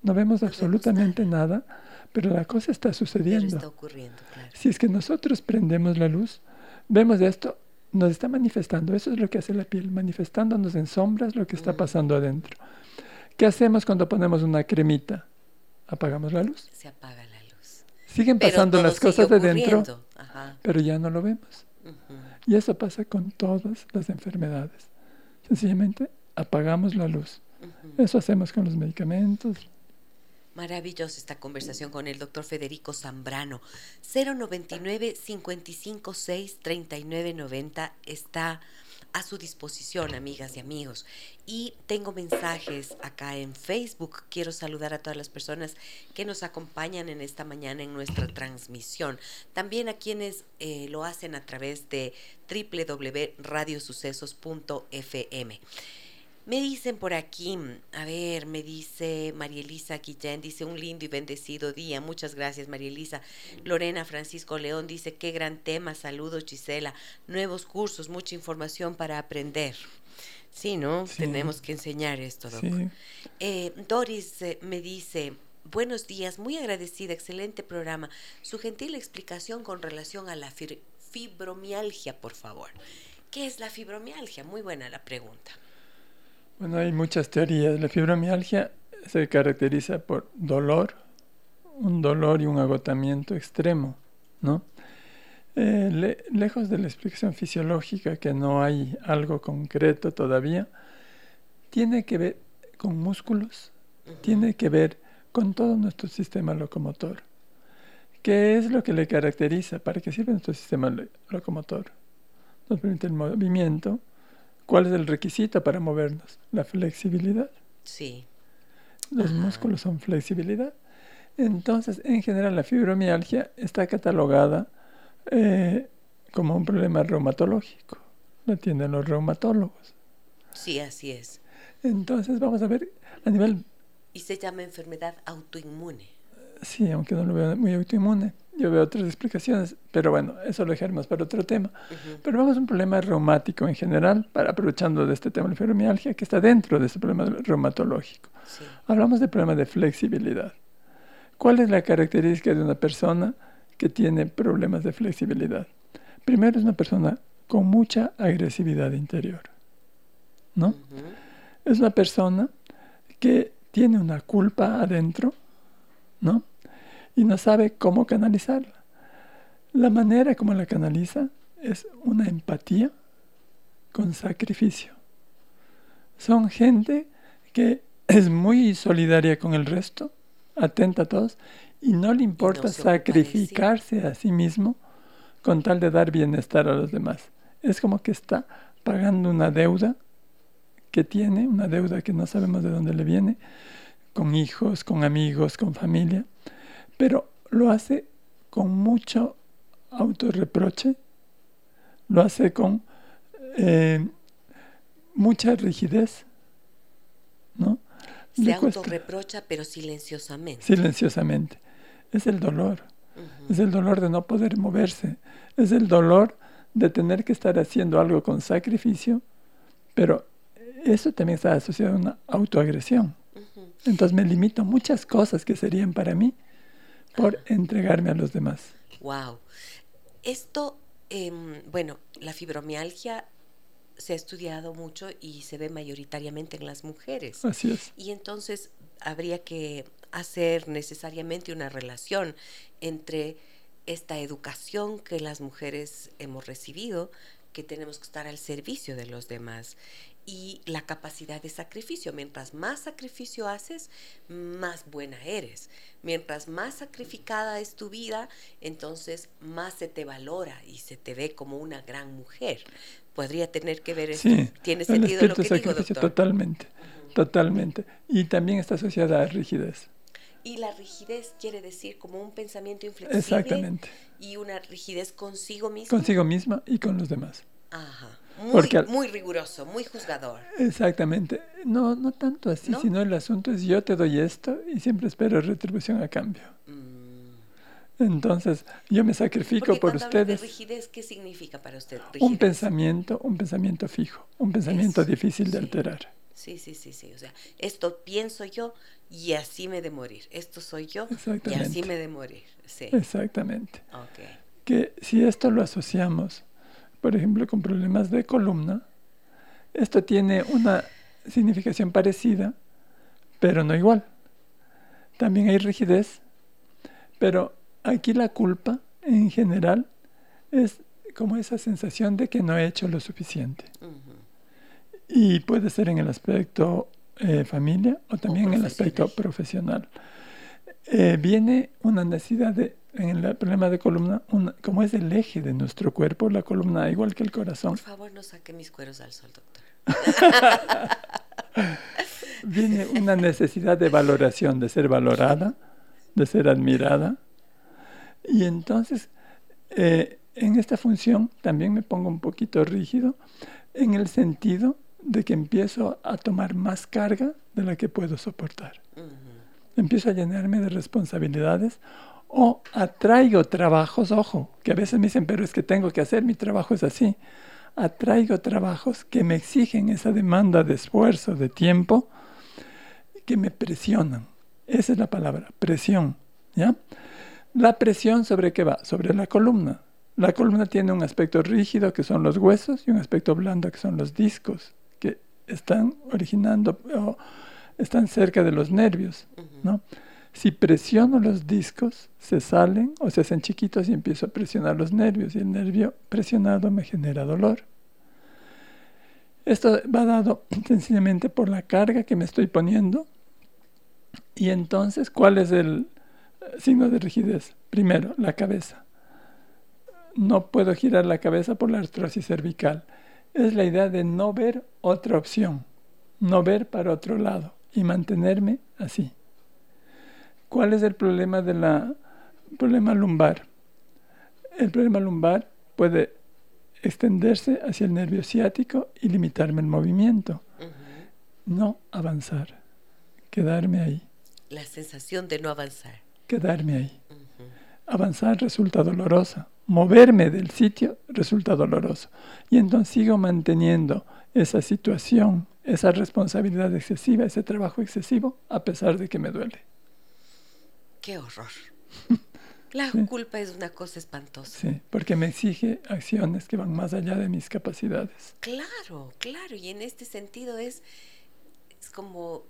No vemos absolutamente nada, pero la cosa está sucediendo. está ocurriendo, claro. Si es que nosotros prendemos la luz, vemos esto, nos está manifestando. Eso es lo que hace la piel, manifestándonos en sombras lo que está pasando adentro. ¿Qué hacemos cuando ponemos una cremita? Apagamos la luz. Se apaga la luz. Siguen Pero pasando las cosas de dentro. Ajá. pero ya no lo vemos. Ujú. Y eso pasa con todas las enfermedades. Sencillamente apagamos la luz. Ujú. Eso hacemos con los medicamentos. Maravillosa esta conversación con el doctor Federico Zambrano. 099 556 3990 está a su disposición, amigas y amigos. Y tengo mensajes acá en Facebook. Quiero saludar a todas las personas que nos acompañan en esta mañana en nuestra transmisión. También a quienes eh, lo hacen a través de www.radiosucesos.fm. Me dicen por aquí, a ver, me dice María Elisa Guillén, dice un lindo y bendecido día. Muchas gracias, María Elisa. Lorena Francisco León dice, qué gran tema. Saludos, Gisela. Nuevos cursos, mucha información para aprender. Sí, ¿no? Sí. Tenemos que enseñar esto, Doc. Sí. Eh, Doris eh, me dice, buenos días, muy agradecida, excelente programa. Su gentil explicación con relación a la fibromialgia, por favor. ¿Qué es la fibromialgia? Muy buena la pregunta. Bueno, hay muchas teorías. La fibromialgia se caracteriza por dolor, un dolor y un agotamiento extremo, ¿no? Eh, le- lejos de la explicación fisiológica, que no hay algo concreto todavía, tiene que ver con músculos, tiene que ver con todo nuestro sistema locomotor. ¿Qué es lo que le caracteriza? ¿Para qué sirve nuestro sistema lo- locomotor? Nos permite el movimiento. ¿Cuál es el requisito para movernos? La flexibilidad. Sí. Los Ajá. músculos son flexibilidad. Entonces, en general, la fibromialgia está catalogada eh, como un problema reumatológico. Lo atienden los reumatólogos. Sí, así es. Entonces, vamos a ver a nivel, Y se llama enfermedad autoinmune. sí, aunque no lo veo muy autoinmune, yo veo otras explicaciones, pero bueno, eso lo dejaremos para otro tema. Pero vamos a un problema reumático en general, para aprovechando de este tema de la fibromialgia, que está dentro de ese problema reumatológico. Sí. Hablamos de problema de flexibilidad. ¿Cuál es la característica de una persona que tiene problemas de flexibilidad? Primero es una persona con mucha agresividad interior, ¿no? Es una persona que tiene una culpa adentro, ¿no? Y no sabe cómo canalizarla. La manera como la canaliza es una empatía con sacrificio. Son gente que es muy solidaria con el resto, atenta a todos, y no le importa sacrificarse a sí mismo con tal de dar bienestar a los demás. Es como que está pagando una deuda que tiene, una deuda que no sabemos de dónde le viene, con hijos, con amigos, con familia, pero lo hace con mucho autorreproche, lo hace con eh, mucha rigidez, ¿no? Se autorreprocha, pero silenciosamente. Silenciosamente. Es el dolor. Es el dolor de no poder moverse. Es el dolor de tener que estar haciendo algo con sacrificio, pero eso también está asociado a una autoagresión. Entonces me limito a muchas cosas que serían para mí por entregarme a los demás. Wow. Esto, em, bueno, la fibromialgia se ha estudiado mucho y se ve mayoritariamente en las mujeres. Así es. Y entonces habría que hacer necesariamente una relación entre esta educación que las mujeres hemos recibido, que tenemos que estar al servicio de los demás y la capacidad de sacrificio. Mientras más sacrificio haces, más buena eres. Mientras más sacrificada es tu vida, entonces más se te valora y se te ve como una gran mujer. Podría tener que ver esto. ¿Tiene sentido lo que digo, doctor? Totalmente, totalmente. Y también está asociada a rigidez. Y la rigidez quiere decir como un pensamiento inflexible. Exactamente. Y una rigidez consigo misma. Consigo misma y con los demás. Ajá. Muy, muy riguroso, muy juzgador. Exactamente. No, no tanto así, sino el asunto es yo te doy esto y siempre espero retribución a cambio. Mm. Entonces, yo me sacrifico por ustedes. De rigidez, ¿qué significa para usted? Un pensamiento, un pensamiento fijo, un pensamiento difícil de alterar. Sí, sí, sí, sí. O sea, esto pienso yo y así me de morir. Esto soy yo y así me de morir. Sí. Exactamente. Que si esto lo asociamos por ejemplo, con problemas de columna, esto tiene una significación parecida, pero no igual. También hay rigidez, pero aquí la culpa en general es como esa sensación de que no he hecho lo suficiente. Y puede ser en el aspecto eh, familia o también en el aspecto profesional. Eh, viene una necesidad de en el problema de columna, como es el eje de nuestro cuerpo, la columna, igual que el corazón. Por favor, no saque mis cueros al sol, doctor. Viene una necesidad de valoración, de ser valorada, de ser admirada. Y entonces, eh, en esta función también me pongo un poquito rígido, en el sentido de que empiezo a tomar más carga de la que puedo soportar. Empiezo a llenarme de responsabilidades o atraigo trabajos, ojo, que a veces me dicen, pero es que tengo que hacer, mi trabajo es así. Atraigo trabajos que me exigen esa demanda de esfuerzo, de tiempo, que me presionan. Esa es la palabra, presión. ¿ya? La presión sobre qué va? Sobre la columna. La columna tiene un aspecto rígido, que son los huesos, y un aspecto blando, que son los discos, que están originando o están cerca de los nervios. ¿no? Si presiono los discos, se salen o se hacen chiquitos y empiezo a presionar los nervios y el nervio presionado me genera dolor. Esto va dado sencillamente por la carga que me estoy poniendo. Y entonces, ¿cuál es el eh, signo de rigidez? Primero, la cabeza. No puedo girar la cabeza por la artrosis cervical. Es la idea de no ver otra opción, no ver para otro lado y mantenerme así. ¿Cuál es el problema de la problema lumbar? El problema lumbar puede extenderse hacia el nervio ciático y limitarme el movimiento. No avanzar, quedarme ahí. La sensación de no avanzar. Quedarme ahí. Avanzar resulta dolorosa. Moverme del sitio resulta doloroso. Y entonces sigo manteniendo esa situación, esa responsabilidad excesiva, ese trabajo excesivo, a pesar de que me duele. Qué horror. La culpa es una cosa espantosa. Sí, porque me exige acciones que van más allá de mis capacidades. Claro, claro. Y en este sentido es, es como,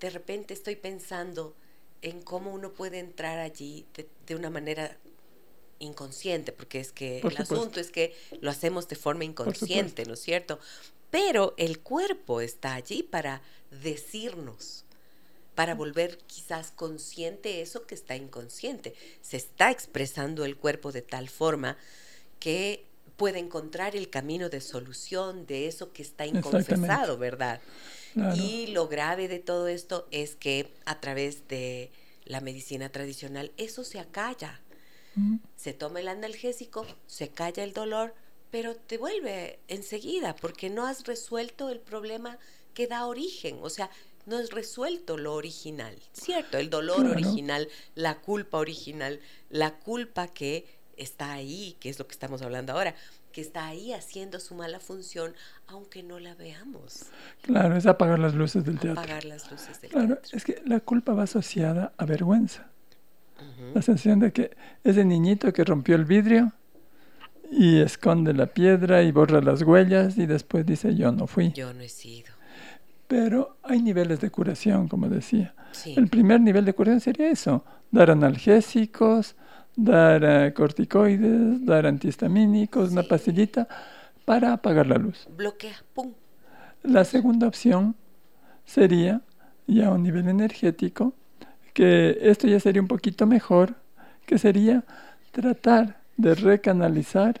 de repente estoy pensando, en cómo uno puede entrar allí de, una manera inconsciente, porque es que el asunto es que lo hacemos de forma inconsciente, ¿no es cierto? Pero el cuerpo está allí para decirnos, para volver quizás consciente eso que está inconsciente. Se está expresando el cuerpo de tal forma que puede encontrar el camino de solución de eso que está inconfesado, ¿verdad? Y lo grave de todo esto es que a través de la medicina tradicional eso se acalla. Se toma el analgésico, se calla el dolor, pero te vuelve enseguida porque no has resuelto el problema que da origen. O sea, no has resuelto lo original, ¿cierto? El dolor original, la culpa original, la culpa que está ahí, que es lo que estamos hablando ahora, que está ahí haciendo su mala función, aunque no la veamos. Claro, es apagar las luces del teatro. Apagar las luces del claro, Es que la culpa va asociada a vergüenza. La sensación de que ese niñito que rompió el vidrio y esconde la piedra y borra las huellas y después dice yo no fui. Yo no he sido. Pero hay niveles de curación, como decía. El primer nivel de curación sería eso, dar analgésicos, dar eh, corticoides, dar antihistamínicos, una pastillita para apagar la luz. Bloquea, pum. La segunda opción sería, ya a un nivel energético, que esto ya sería un poquito mejor, que sería tratar de recanalizar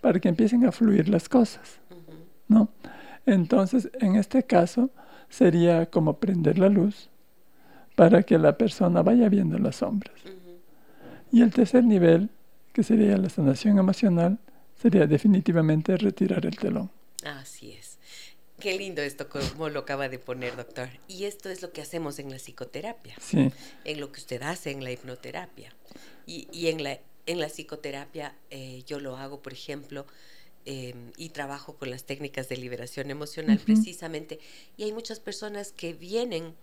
para que empiecen a fluir las cosas, ¿no? Entonces, en este caso, sería como prender la luz para que la persona vaya viendo las sombras. Y el tercer nivel, que sería la sanación emocional, sería definitivamente retirar el telón. Así es. Qué lindo esto, como lo acaba de poner, doctor. Y esto es lo que hacemos en la psicoterapia. Sí. En lo que usted hace en la hipnoterapia. Y, y en, la, en la psicoterapia eh, yo lo hago, por ejemplo, em, y trabajo con las técnicas de liberación emocional precisamente. Y hay muchas personas que vienen,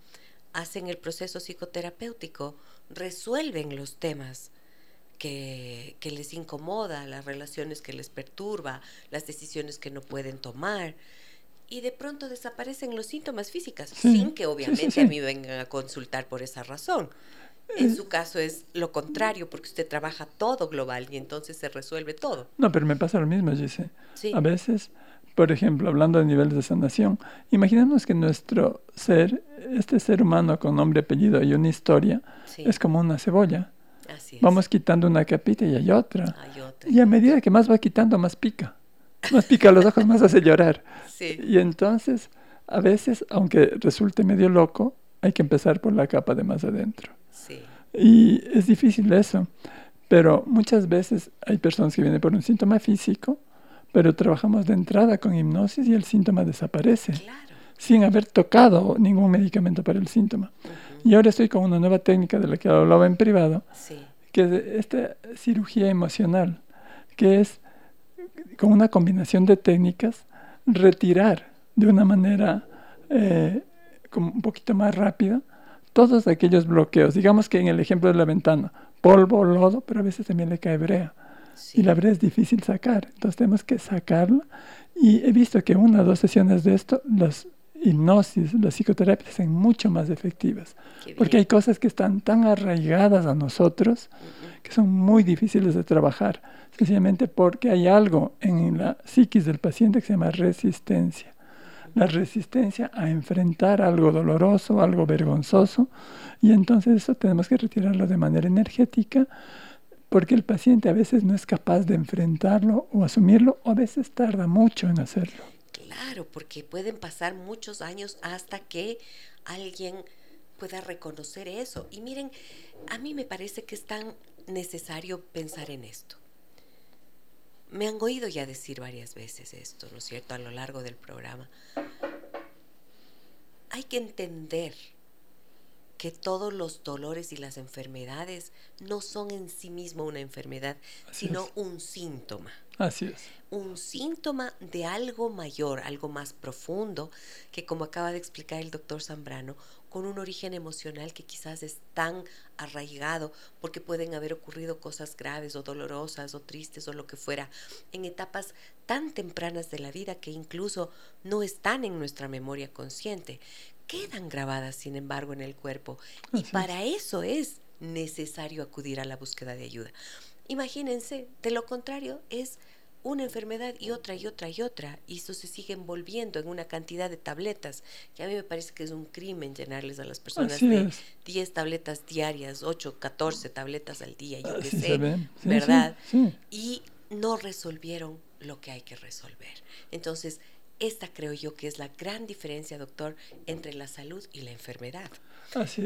hacen el proceso psicoterapéutico, resuelven los temas que, les incomoda, las relaciones que les perturba, las decisiones que no pueden tomar. Y de pronto desaparecen los síntomas físicos, sin que obviamente a mí vengan a consultar por esa razón. En su caso es lo contrario, porque usted trabaja todo global y entonces se resuelve todo. No, pero me pasa lo mismo, Gise. A veces, por ejemplo, hablando de niveles de sanación, imaginemos que nuestro ser, este ser humano con nombre, apellido y una historia, es como una cebolla. Vamos quitando una capita y hay otra. Y a medida que más va quitando, más pica. Más pica los ojos, más hace llorar. Y entonces, a veces, aunque resulte medio loco, hay que empezar por la capa de más adentro. Y es difícil eso. Pero muchas veces hay personas que vienen por un síntoma físico, pero trabajamos de entrada con hipnosis y el síntoma desaparece. Sin haber tocado ningún medicamento para el síntoma. Y ahora estoy con una nueva técnica de la que hablaba en privado, que es esta cirugía emocional, que es con una combinación de técnicas retirar de una manera eh, como un poquito más rápida todos aquellos bloqueos. Digamos que en el ejemplo de la ventana, polvo, lodo, pero a veces también le cae brea. Y la brea es difícil sacar, entonces tenemos que sacarla. Y he visto que una o dos sesiones de esto, las hipnosis, las psicoterapias son mucho más efectivas. Porque hay cosas que están tan arraigadas a nosotros que son muy difíciles de trabajar, sencillamente porque hay algo en la psiquis del paciente que se llama resistencia. La resistencia a enfrentar algo doloroso, algo vergonzoso, y entonces eso tenemos que retirarlo de manera energética porque el paciente a veces no es capaz de enfrentarlo o asumirlo, o a veces tarda mucho en hacerlo. Claro, porque pueden pasar muchos años hasta que alguien pueda reconocer eso. Y miren, a mí me parece que es tan necesario pensar en esto. Me han oído ya decir varias veces esto, ¿no es cierto?, a lo largo del programa. Hay que entender que todos los dolores y las enfermedades no son en sí mismo una enfermedad, sino un síntoma. Así es. Un síntoma de algo mayor, algo más profundo, que como acaba de explicar el doctor Zambrano, con un origen emocional que quizás es tan arraigado, porque pueden haber ocurrido cosas graves o dolorosas o tristes o lo que fuera, en etapas tan tempranas de la vida que incluso no están en nuestra memoria consciente. quedan grabadas, sin embargo, en el cuerpo. Y para eso es necesario acudir a la búsqueda de ayuda. Imagínense, de lo contrario es una enfermedad y otra y otra y otra, y eso se sigue envolviendo en una cantidad de tabletas, que a mí me parece que es un crimen llenarles a las personas de 10 tabletas diarias, 8, 14 tabletas al día, yo qué sé, ¿verdad? y no resolvieron lo que hay que resolver. Entonces, esta creo yo que es la gran diferencia, doctor, entre la salud y la enfermedad.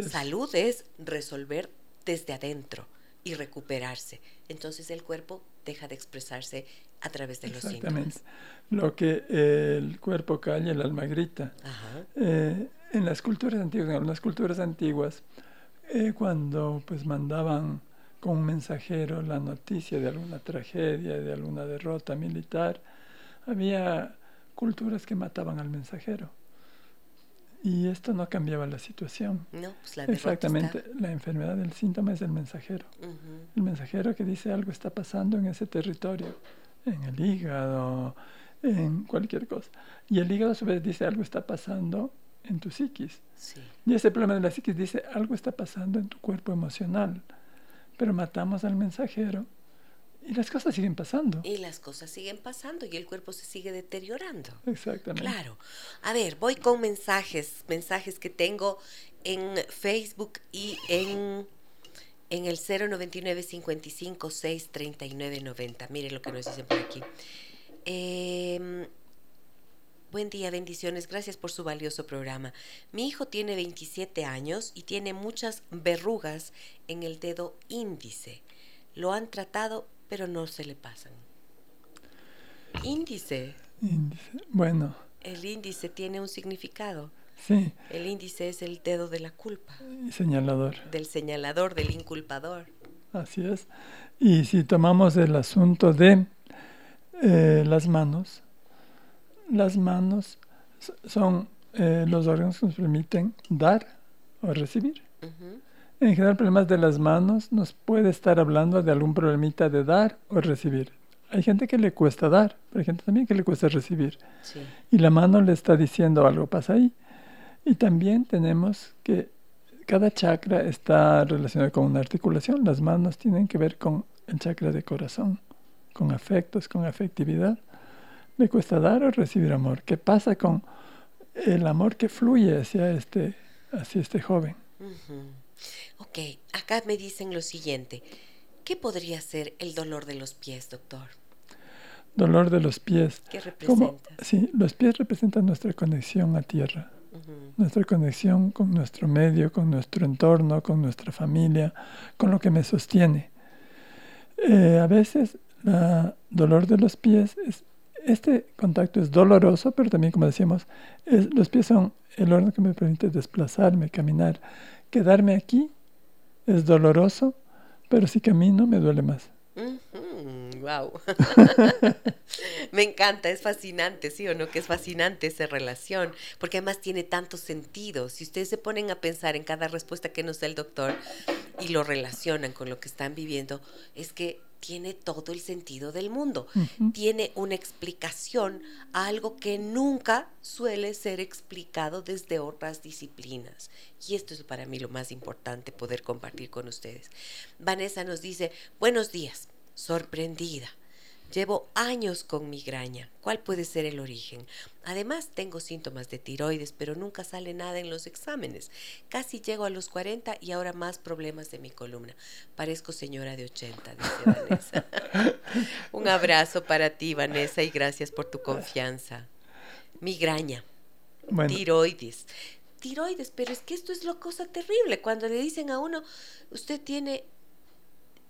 Salud es resolver desde adentro y recuperarse. Entonces el cuerpo deja de expresarse a través de los síntomas. Lo que el cuerpo calla, el alma grita. Eh, en las culturas antiguas, en algunas culturas antiguas, eh, cuando pues mandaban con un mensajero la noticia de alguna tragedia, de alguna derrota militar, había culturas que mataban al mensajero. Y esto no cambiaba la situación. No, pues la Exactamente, la enfermedad del síntoma es el mensajero. El mensajero que dice algo está pasando en ese territorio, en el hígado, en cualquier cosa. Y el hígado a su vez dice algo está pasando en tu psiquis. Y ese problema de la psiquis dice algo está pasando en tu cuerpo emocional. Pero matamos al mensajero y las cosas siguen pasando. Y las cosas siguen pasando y el cuerpo se sigue deteriorando. Exactamente. Claro. A ver, voy con mensajes, mensajes que tengo en Facebook y en, en el 099 55 6 39 90. Miren lo que nos dicen por aquí. Em, buen día, bendiciones. Gracias por su valioso programa. Mi hijo tiene 27 años y tiene muchas verrugas en el dedo índice. Lo han tratado pero no se le pasan. Índice. Índice. Bueno. El índice tiene un significado. Sí. El índice es el dedo de la culpa. Señalador. Del señalador, del inculpador. Así es. Y si tomamos el asunto de eh, las manos, las manos son eh, los órganos que nos permiten dar o recibir. En general, problemas de las manos nos puede estar hablando de algún problemita de dar o recibir. Hay gente que le cuesta dar, pero hay gente también que le cuesta recibir. Y la mano le está diciendo algo pasa ahí. Y también tenemos que cada chakra está relacionado con una articulación. Las manos tienen que ver con el chakra de corazón, con afectos, con afectividad. Le cuesta dar o recibir amor. ¿Qué pasa con el amor que fluye hacia este, hacia este joven? Ok, acá me dicen lo siguiente. ¿Qué podría ser el dolor de los pies, doctor? Dolor de los pies. ¿Qué representa? sí, los pies representan nuestra conexión a tierra, nuestra conexión con nuestro medio, con nuestro entorno, con nuestra familia, con lo que me sostiene. Eh, a veces el dolor de los pies es este contacto es doloroso, pero también, como decíamos, los pies son el órgano que me permite desplazarme, caminar. Quedarme aquí es doloroso, pero si camino me duele más. Wow. me encanta, es fascinante, ¿sí o no? Que es fascinante esa relación, porque además tiene tanto sentido. Si ustedes se ponen a pensar en cada respuesta que nos da el doctor y lo relacionan con lo que están viviendo, es que tiene todo el sentido del mundo. Tiene una explicación a algo que nunca suele ser explicado desde otras disciplinas. Y esto es para mí lo más importante poder compartir con ustedes. Vanessa nos dice, buenos días, sorprendida. Llevo años con migraña. ¿Cuál puede ser el origen? Además, tengo síntomas de tiroides, pero nunca sale nada en los exámenes. Casi llego a los 40 y ahora más problemas de mi columna. Parezco señora de 80, dice Vanessa. Un abrazo para ti, Vanessa, y gracias por tu confianza. Migraña. Tiroides. Tiroides, pero es que esto es lo cosa terrible. Cuando le dicen a uno, usted tiene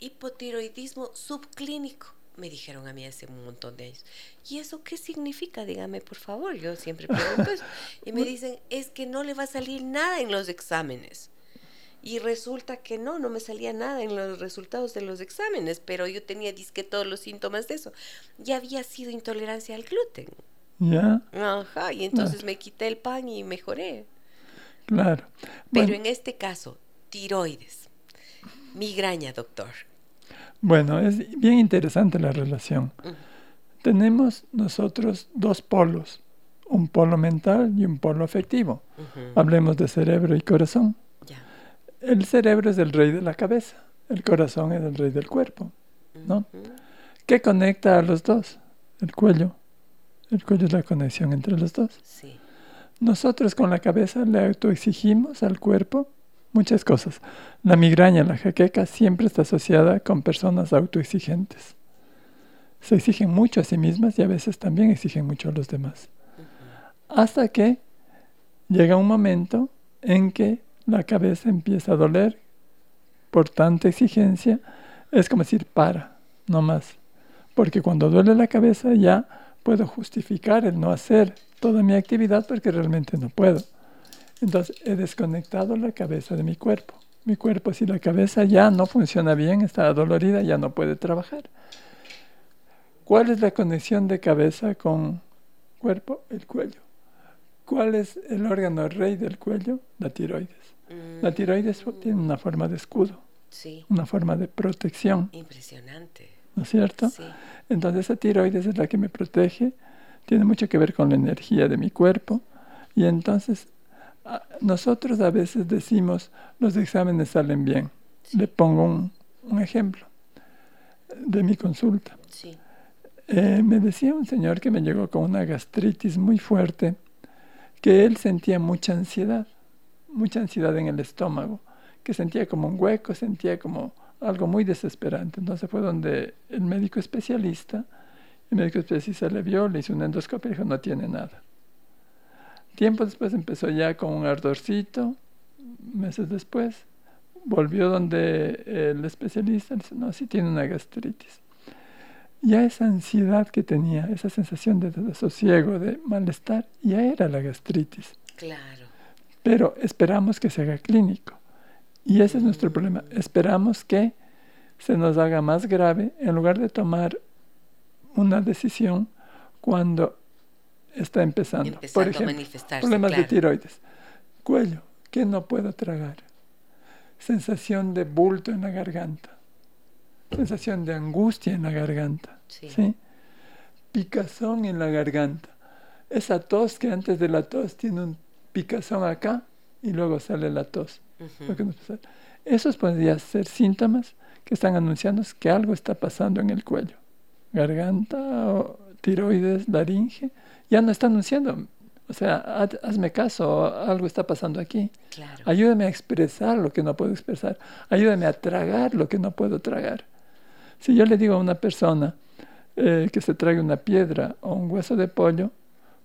hipotiroidismo subclínico me dijeron a mí hace un montón de años. ¿Y eso qué significa? Dígame, por favor. Yo siempre pregunto eso. Y me dicen, es que no le va a salir nada en los exámenes. Y resulta que no, no me salía nada en los resultados de los exámenes, pero yo tenía disque todos los síntomas de eso. Ya había sido intolerancia al gluten. Ya. Ajá, y entonces me quité el pan y mejoré. Claro. Pero en este caso, tiroides, migraña, doctor. Bueno, es bien interesante la relación. Tenemos nosotros dos polos, un polo mental y un polo afectivo. Hablemos de cerebro y corazón. El cerebro es el rey de la cabeza, el corazón es el rey del cuerpo, ¿no? ¿Qué conecta a los dos? El cuello. El cuello es la conexión entre los dos. Nosotros con la cabeza le autoexigimos al cuerpo muchas cosas. La migraña, la jaqueca siempre está asociada con personas autoexigentes. Se exigen mucho a sí mismas y a veces también exigen mucho a los demás. Hasta que llega un momento en que la cabeza empieza a doler por tanta exigencia. Es como decir, para, no más. Porque cuando duele la cabeza ya puedo justificar el no hacer toda mi actividad porque realmente no puedo. Entonces he desconectado la cabeza de mi cuerpo. Mi cuerpo, si la cabeza ya no funciona bien, está dolorida, ya no puede trabajar. ¿Cuál es la conexión de cabeza con cuerpo? El cuello. ¿Cuál es el órgano rey del cuello? La tiroides. La tiroides tiene una forma de escudo, sí. una forma de protección. Impresionante. ¿No es cierto? Sí. Entonces esa tiroides es la que me protege, tiene mucho que ver con la energía de mi cuerpo y entonces nosotros a veces decimos, los exámenes salen bien. Le pongo un, ejemplo de mi consulta. Eh, me decía un señor que me llegó con una gastritis muy fuerte, que él sentía mucha ansiedad, mucha ansiedad en el estómago, que sentía como un hueco, sentía como algo muy desesperante. Entonces fue donde el médico especialista, el médico especialista le vio, le hizo un endoscopio y dijo, no tiene nada. Tiempo después empezó ya con un ardorcito, meses después, volvió donde el especialista le dice, no, sí tiene una gastritis. Ya esa ansiedad que tenía, esa sensación de desasosiego, de malestar, ya era la gastritis. Claro. Pero esperamos que se haga clínico. Y ese es nuestro mm. problema. Esperamos que se nos haga más grave en lugar de tomar una decisión cuando está empezando. Por ejemplo, problemas de tiroides, cuello, que no puedo tragar, sensación de bulto en la garganta, sensación de angustia en la garganta, sí. picazón en la garganta. Esa tos que antes de la tos tiene un picazón acá y luego sale la tos. Esos podrían ser síntomas que están anunciando que algo está pasando en el cuello. Garganta, o tiroides, laringe, ya no está anunciando. O sea, hazme caso, algo está pasando aquí. Ayúdame a expresar lo que no puedo expresar. Ayúdame a tragar lo que no puedo tragar. Si yo le digo a una persona eh, que se trague una piedra o un hueso de pollo,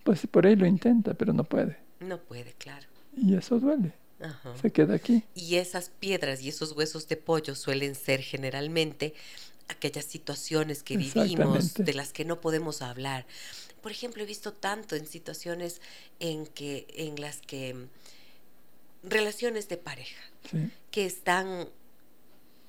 pues por ahí lo intenta, pero no puede. No puede, claro. Y eso duele. Se queda aquí. Y esas piedras y esos huesos de pollo suelen ser generalmente aquellas situaciones que vivimos, de las que no podemos hablar. Por ejemplo, he visto tanto en situaciones en que, en las que mm, relaciones de pareja que están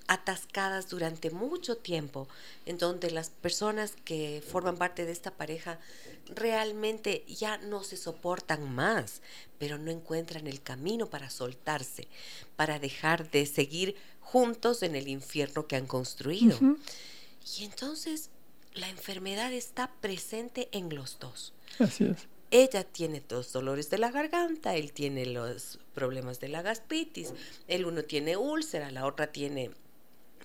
atascadas durante mucho tiempo, en donde las personas que forman parte de esta pareja realmente ya no se soportan más, pero no encuentran el camino para soltarse, para dejar de seguir juntos en el infierno que han construido. Y entonces la enfermedad está presente en los dos. Así es. Ella tiene dos dolores de la garganta, él tiene los problemas de la gastritis, el uno tiene úlcera, la otra tiene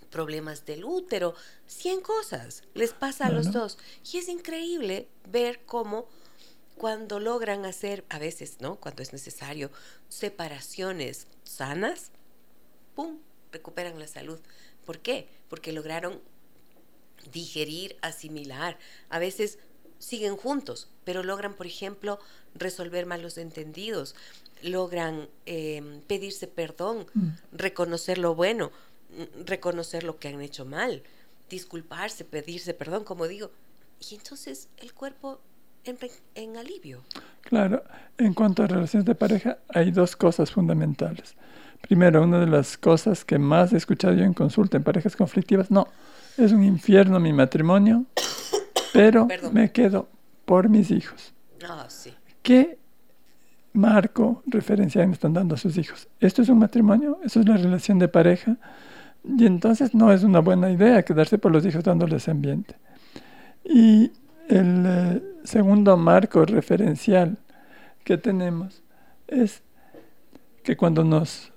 problemas del útero, cien cosas les pasa a los dos. Y es increíble ver cómo cuando logran hacer, a veces, ¿no? Cuando es necesario, separaciones sanas, ¡pum! recuperan la salud. ¿Por qué? Porque lograron digerir, asimilar. A veces siguen juntos, pero logran, por ejemplo, resolver malos entendidos, logran em, pedirse perdón, mm. reconocer lo bueno, mm, reconocer lo que han hecho mal, disculparse, pedirse perdón, como digo. Y entonces el cuerpo en, en alivio. Claro, en cuanto a relaciones de pareja, hay dos cosas fundamentales. Primero, una de las cosas que más he escuchado yo en consulta en parejas conflictivas, no, es un infierno mi matrimonio, pero me quedo por mis hijos. Ah, sí. ¿Qué marco referencial me están dando a sus hijos? ¿Esto es un matrimonio? ¿Eso es la relación de pareja? Y entonces no es una buena idea quedarse por los hijos dándoles ambiente. Y el eh, segundo marco referencial que tenemos es que cuando nos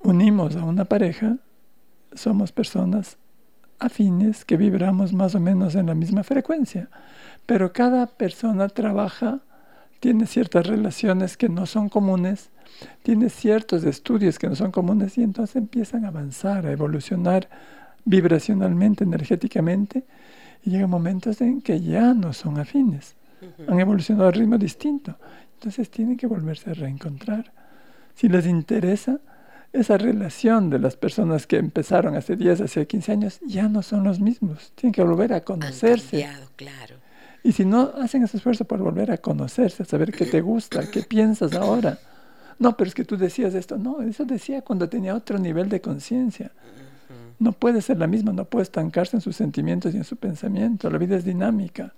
unimos a una pareja, somos personas afines que vibramos más o menos en la misma frecuencia, pero cada persona trabaja, tiene ciertas relaciones que no son comunes, tiene ciertos estudios que no son comunes y entonces empiezan a avanzar, a evolucionar vibracionalmente, energéticamente, y llegan momentos en que ya no son afines, han evolucionado a ritmo distinto, entonces tienen que volverse a reencontrar. Si les interesa, esa relación de las personas que empezaron hace 10, hace 15 años, ya no son los mismos. Tienen que volver a conocerse. claro. Y si no hacen ese esfuerzo por volver a conocerse, a saber qué te gusta, qué piensas ahora. No, pero es que tú decías esto. No, eso decía cuando tenía otro nivel de conciencia. No puede ser la misma, no puede estancarse en sus sentimientos y en su pensamiento. La vida es dinámica.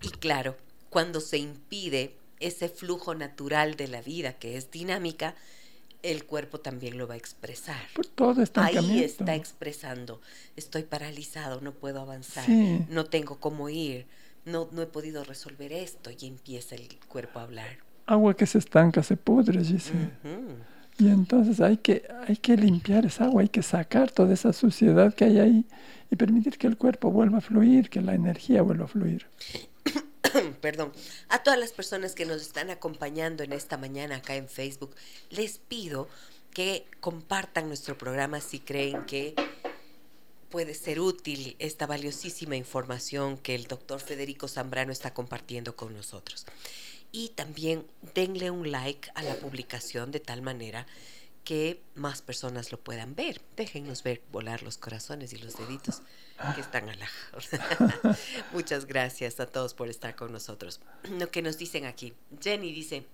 Y claro, cuando se impide ese flujo natural de la vida que es dinámica, el cuerpo también lo va a expresar. Por todo está Ahí está expresando, estoy paralizado, no puedo avanzar, no tengo cómo ir, no, no he podido resolver esto y empieza el cuerpo a hablar. Agua que se estanca se pudre, dice. Y entonces hay que, hay que limpiar esa agua, hay que sacar toda esa suciedad que hay ahí y permitir que el cuerpo vuelva a fluir, que la energía vuelva a fluir. perdón, a todas las personas que nos están acompañando en esta mañana acá en Facebook, les pido que compartan nuestro programa si creen que puede ser útil esta valiosísima información que el doctor Federico Zambrano está compartiendo con nosotros. Y también denle un like a la publicación de tal manera que más personas lo puedan ver. Déjennos ver volar los corazones y los deditos que están al lado. Muchas gracias a todos por estar con nosotros. Lo que nos dicen aquí. Jenny dice,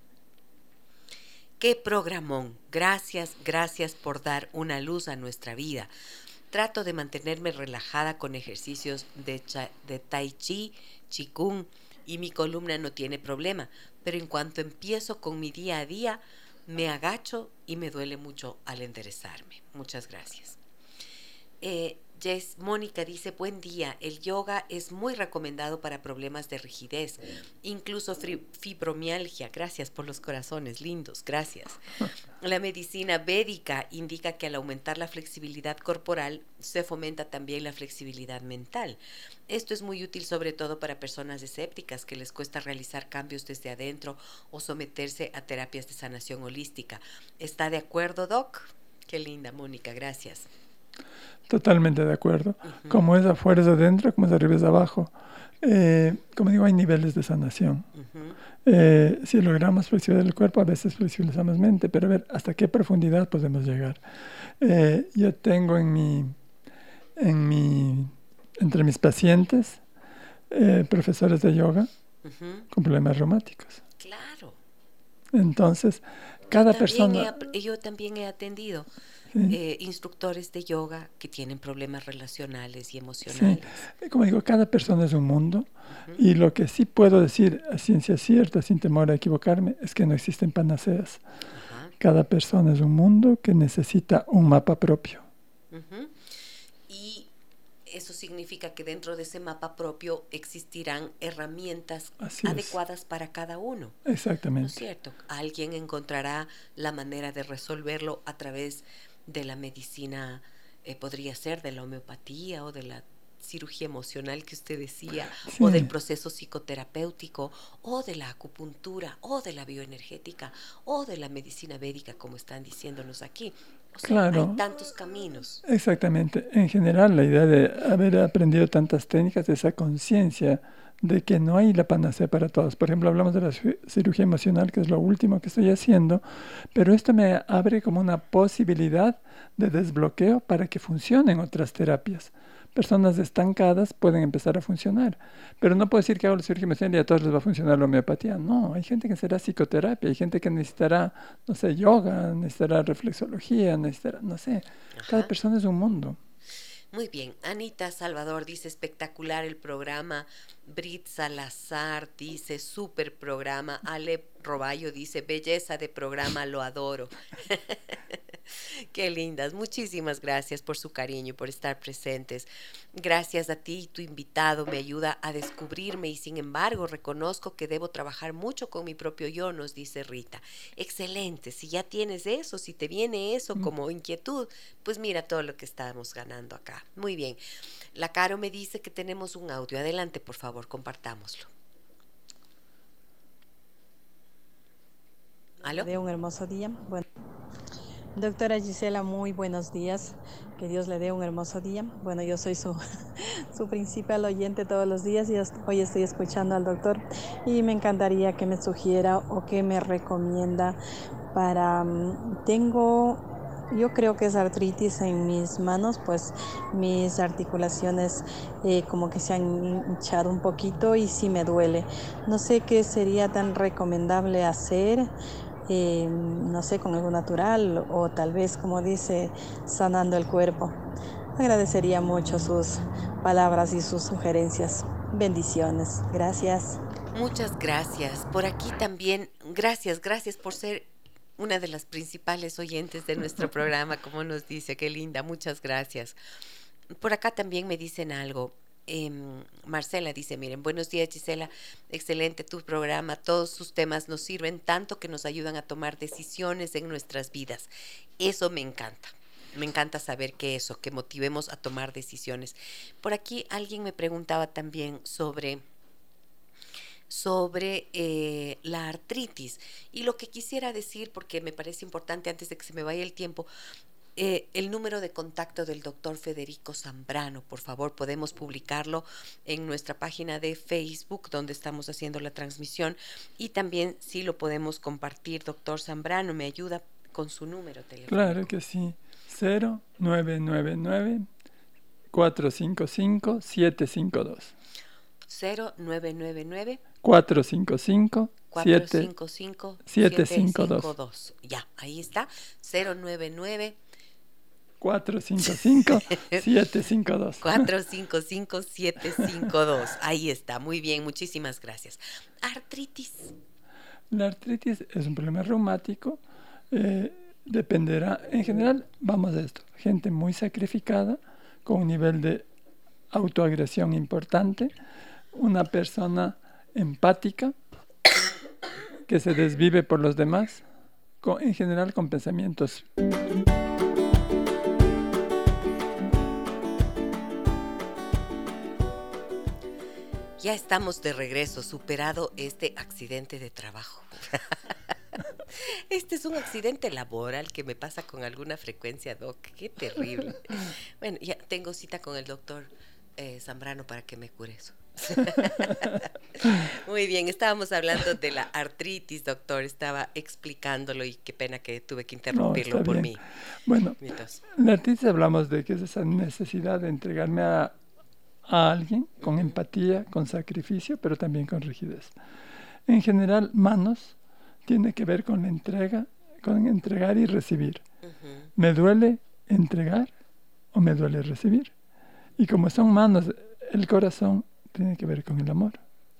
qué programón. Gracias, gracias por dar una luz a nuestra vida. Trato de mantenerme relajada con ejercicios de, de tai chi, chikung y mi columna no tiene problema, pero en cuanto empiezo con mi día a día, me agacho y me duele mucho al enderezarme. Muchas gracias. Eh, Jess Mónica dice, buen día, el yoga es muy recomendado para problemas de rigidez, incluso fibromialgia. Gracias por los corazones, lindos, gracias. La medicina védica indica que al aumentar la flexibilidad corporal se fomenta también la flexibilidad mental. Esto es muy útil sobre todo para personas escépticas que les cuesta realizar cambios desde adentro o someterse a terapias de sanación holística. ¿Está de acuerdo, Doc? Qué linda, Mónica, gracias. Totalmente de acuerdo. Como es afuera es adentro, como es arriba es abajo. Eh, como digo, hay niveles de sanación. Eh, si logramos flexibilizar el cuerpo, a veces flexibilizamos mente, pero a ver hasta qué profundidad podemos llegar. Eh, yo tengo en mi, en mi, entre mis pacientes profesores de yoga con problemas reumáticos. Claro. Entonces, cada persona... yo también he atendido eh, instructores de yoga que tienen problemas relacionales y emocionales. Como digo, cada persona es un mundo. Y lo que sí puedo decir a ciencia cierta, sin temor a equivocarme, es que no existen panaceas. Cada persona es un mundo que necesita un mapa propio. Y eso significa que dentro de ese mapa propio existirán herramientas adecuadas para cada uno. Exactamente. ¿No es cierto? Alguien encontrará la manera de resolverlo a través de la medicina, eh, podría ser de la homeopatía o de la cirugía emocional que usted decía, o del proceso psicoterapéutico, o de la acupuntura, o de la bioenergética, o de la medicina védica, como están diciéndonos aquí. Claro. hay tantos caminos. Exactamente. En general, la idea de haber aprendido tantas técnicas, esa conciencia de que no hay la panacea para todos. Por ejemplo, hablamos de la cirugía emocional, que es lo último que estoy haciendo, pero esto me abre como una posibilidad de desbloqueo para que funcionen otras terapias. Personas estancadas pueden empezar a funcionar, pero no puedo decir que hago la cirugía y a todos les va a funcionar la homeopatía. No, hay gente que necesitará psicoterapia, hay gente que necesitará, no sé, yoga, necesitará reflexología, necesitará, no sé, cada persona es un mundo. Muy bien, Anita Salvador dice espectacular el programa, Brit Salazar dice súper programa, Ale Roballo dice belleza de programa, lo adoro. Qué lindas. Muchísimas gracias por su cariño y por estar presentes. Gracias a ti y tu invitado me ayuda a descubrirme y sin embargo reconozco que debo trabajar mucho con mi propio yo, nos dice Rita. Excelente. Si ya tienes eso, si te viene eso mm. como inquietud, pues mira todo lo que estamos ganando acá. Muy bien. La Caro me dice que tenemos un audio. Adelante, por favor, compartámoslo. ¿Aló? De un hermoso día. Bueno. Doctora Gisela, muy buenos días. Que Dios le dé un hermoso día. Bueno, yo soy su, su principal oyente todos los días y hoy estoy escuchando al doctor y me encantaría que me sugiera o que me recomienda para... Mm, tengo yo creo que es artritis en mis manos, pues mis articulaciones eh, como que se han hinchado un poquito y sí me duele. No sé qué sería tan recomendable hacer eh, no sé, con algo natural o tal vez, como dice, sanando el cuerpo. Agradecería mucho sus palabras y sus sugerencias. Bendiciones. Gracias. Muchas gracias. Por aquí también, gracias, gracias por ser una de las principales oyentes de nuestro programa, como nos dice, qué linda, muchas gracias. Por acá también me dicen algo. Em, Marcela dice, miren, buenos días Gisela, excelente tu programa, todos sus temas nos sirven tanto que nos ayudan a tomar decisiones en nuestras vidas. Eso me encanta. Me encanta saber que eso, que motivemos a tomar decisiones. Por aquí alguien me preguntaba también sobre sobre eh, la artritis. Y lo que quisiera decir, porque me parece importante antes de que se me vaya el tiempo, eh, el número de contacto del doctor Federico Zambrano, por favor, podemos publicarlo en nuestra página de Facebook donde estamos haciendo la transmisión y también si lo podemos compartir, doctor Zambrano, me ayuda con su número telefónico. Claro que sí, 0999 455 752. 0999 455 455 752. Ya, ahí está. 099 455-752. 455-752. Ahí está, muy bien, muchísimas gracias. Artritis. La artritis es un problema reumático. Eh, dependerá, en general, vamos a esto, gente muy sacrificada, con un nivel de autoagresión importante, una persona empática, que se desvive por los demás, en general con pensamientos Ya estamos de regreso, superado este accidente de trabajo. Este es un accidente laboral que me pasa con alguna frecuencia, Doc. Qué terrible. Bueno, ya tengo cita con el doctor eh, Zambrano para que me cure eso. Muy bien, estábamos hablando de la artritis, doctor. Estaba explicándolo y qué pena que tuve que interrumpirlo por mí. Bueno, la artritis hablamos de que es esa necesidad de entregarme a a alguien con empatía, con sacrificio, pero también con rigidez. En general, manos tiene que ver con la entrega, con entregar y recibir. ¿Me duele entregar o me duele recibir? Y como son manos, el corazón tiene que ver con el amor.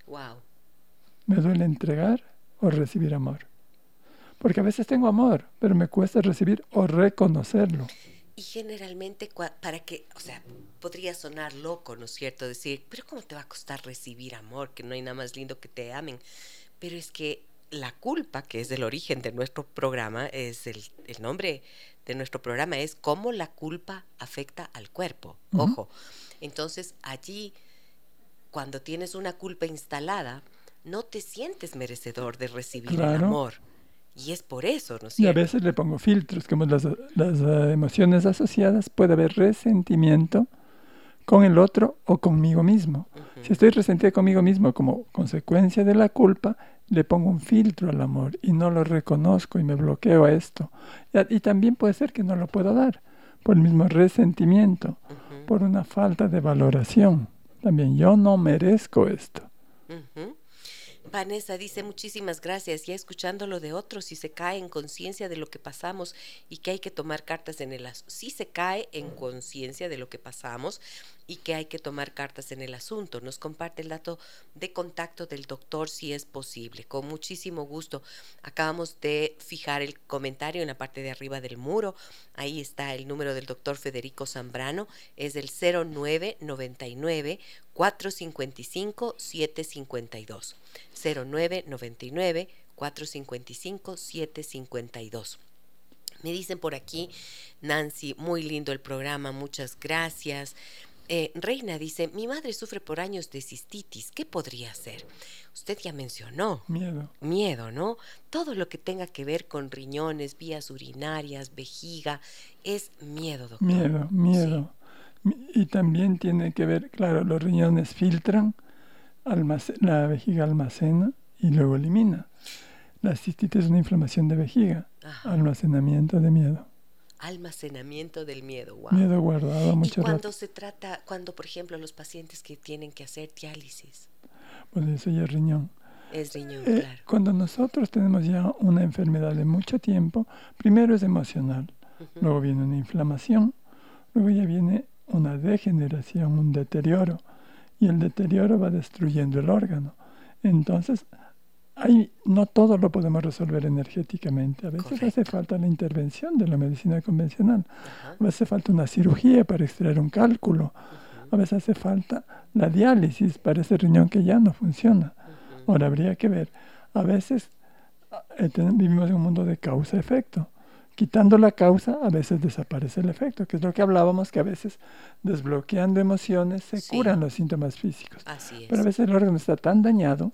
Wow. ¿Me duele entregar o recibir amor? Porque a veces tengo amor, pero me cuesta recibir o reconocerlo. Y generalmente, para que, o sea, podría sonar loco, ¿no es cierto? Decir, pero ¿cómo te va a costar recibir amor? Que no hay nada más lindo que te amen. Pero es que la culpa, que es el origen de nuestro programa, es el, el nombre de nuestro programa, es cómo la culpa afecta al cuerpo. Ojo. Entonces, allí, cuando tienes una culpa instalada, no te sientes merecedor de recibir el amor. Y es por eso, ¿no es Y a veces le pongo filtros, como las, las uh, emociones asociadas, puede haber resentimiento con el otro o conmigo mismo. Si estoy resentido conmigo mismo como consecuencia de la culpa, le pongo un filtro al amor y no lo reconozco y me bloqueo a esto. Y, también puede ser que no lo puedo dar por el mismo resentimiento, por una falta de valoración. También yo no merezco esto. Vanessa dice muchísimas gracias, ya escuchando lo de otros, y se cae en conciencia de lo que pasamos y que hay que tomar cartas en el asunto. Si se cae en conciencia de lo que pasamos y que hay que tomar cartas en el asunto. Nos comparte el dato de contacto del doctor si es posible. Con muchísimo gusto. Acabamos de fijar el comentario en la parte de arriba del muro. Ahí está el número del doctor Federico Zambrano. Es el 0999 455 752. 0999 455 752. Me dicen por aquí, Nancy, muy lindo el programa, muchas gracias. Eh, Reina dice, mi madre sufre por años de cistitis, ¿qué podría hacer? Usted ya mencionó. Miedo. Miedo, ¿no? Todo lo que tenga que ver con riñones, vías urinarias, vejiga, es miedo, doctor. Miedo, miedo. Y también tiene que ver, claro, los riñones filtran, la vejiga almacena y luego elimina. La cistitis es una inflamación de vejiga, almacenamiento de miedo almacenamiento del miedo. Wow. Miedo guardado mucho ¿Y cuando se trata, cuando por ejemplo los pacientes que tienen que hacer diálisis? Pues eso ya es riñón. Es riñón, eh, claro. Cuando nosotros tenemos ya una enfermedad de mucho tiempo, primero es emocional, luego viene una inflamación, luego ya viene una degeneración, un deterioro, y el deterioro va destruyendo el órgano. Entonces, no todo lo podemos resolver energéticamente. A veces hace falta la intervención de la medicina convencional. A veces hace falta una cirugía para extraer un cálculo. A veces hace falta la diálisis para ese riñón que ya no funciona. Ahora habría que ver. A veces eh, vivimos en un mundo de causa-efecto. Quitando la causa, a veces desaparece el efecto, que es lo que hablábamos, que a veces desbloqueando emociones se curan los síntomas físicos. Pero a veces el órgano está tan dañado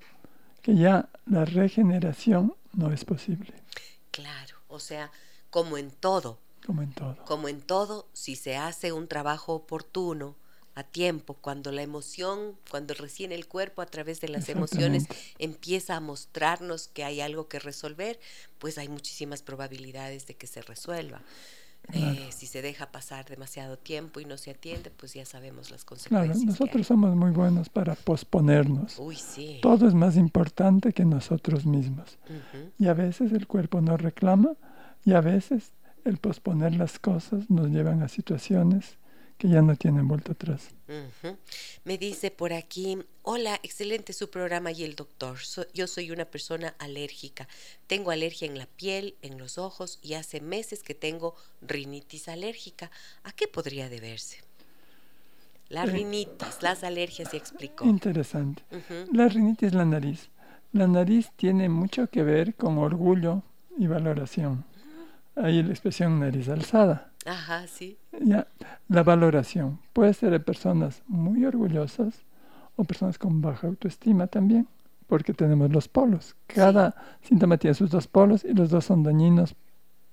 que ya la regeneración no es posible. Claro, o sea, como en todo. Como en todo. Como en todo, si se hace un trabajo oportuno, a tiempo, cuando la emoción, cuando recién el cuerpo a través de las emociones empieza a mostrarnos que hay algo que resolver, pues hay muchísimas probabilidades de que se resuelva. Eh, si se deja pasar demasiado tiempo y no se atiende, pues ya sabemos las consecuencias. Claro, nosotros somos muy buenos para posponernos. Uy, sí. Todo es más importante que nosotros mismos. Y a veces el cuerpo nos reclama y a veces el posponer las cosas nos llevan a situaciones que ya no tienen vuelta atrás. Me dice por aquí, hola, excelente su programa y el doctor. yo soy una persona alérgica. Tengo alergia en la piel, en los ojos y hace meses que tengo rinitis alérgica. ¿A qué podría deberse? La eh, rinitis, las alergias, se explicó. Interesante. La rinitis es la nariz. La nariz tiene mucho que ver con orgullo y valoración. Ahí la expresión nariz alzada. Ajá, sí. Ya, la valoración puede ser de personas muy orgullosas o personas con baja autoestima también, porque tenemos los polos. Cada síntoma tiene sus dos polos y los dos son dañinos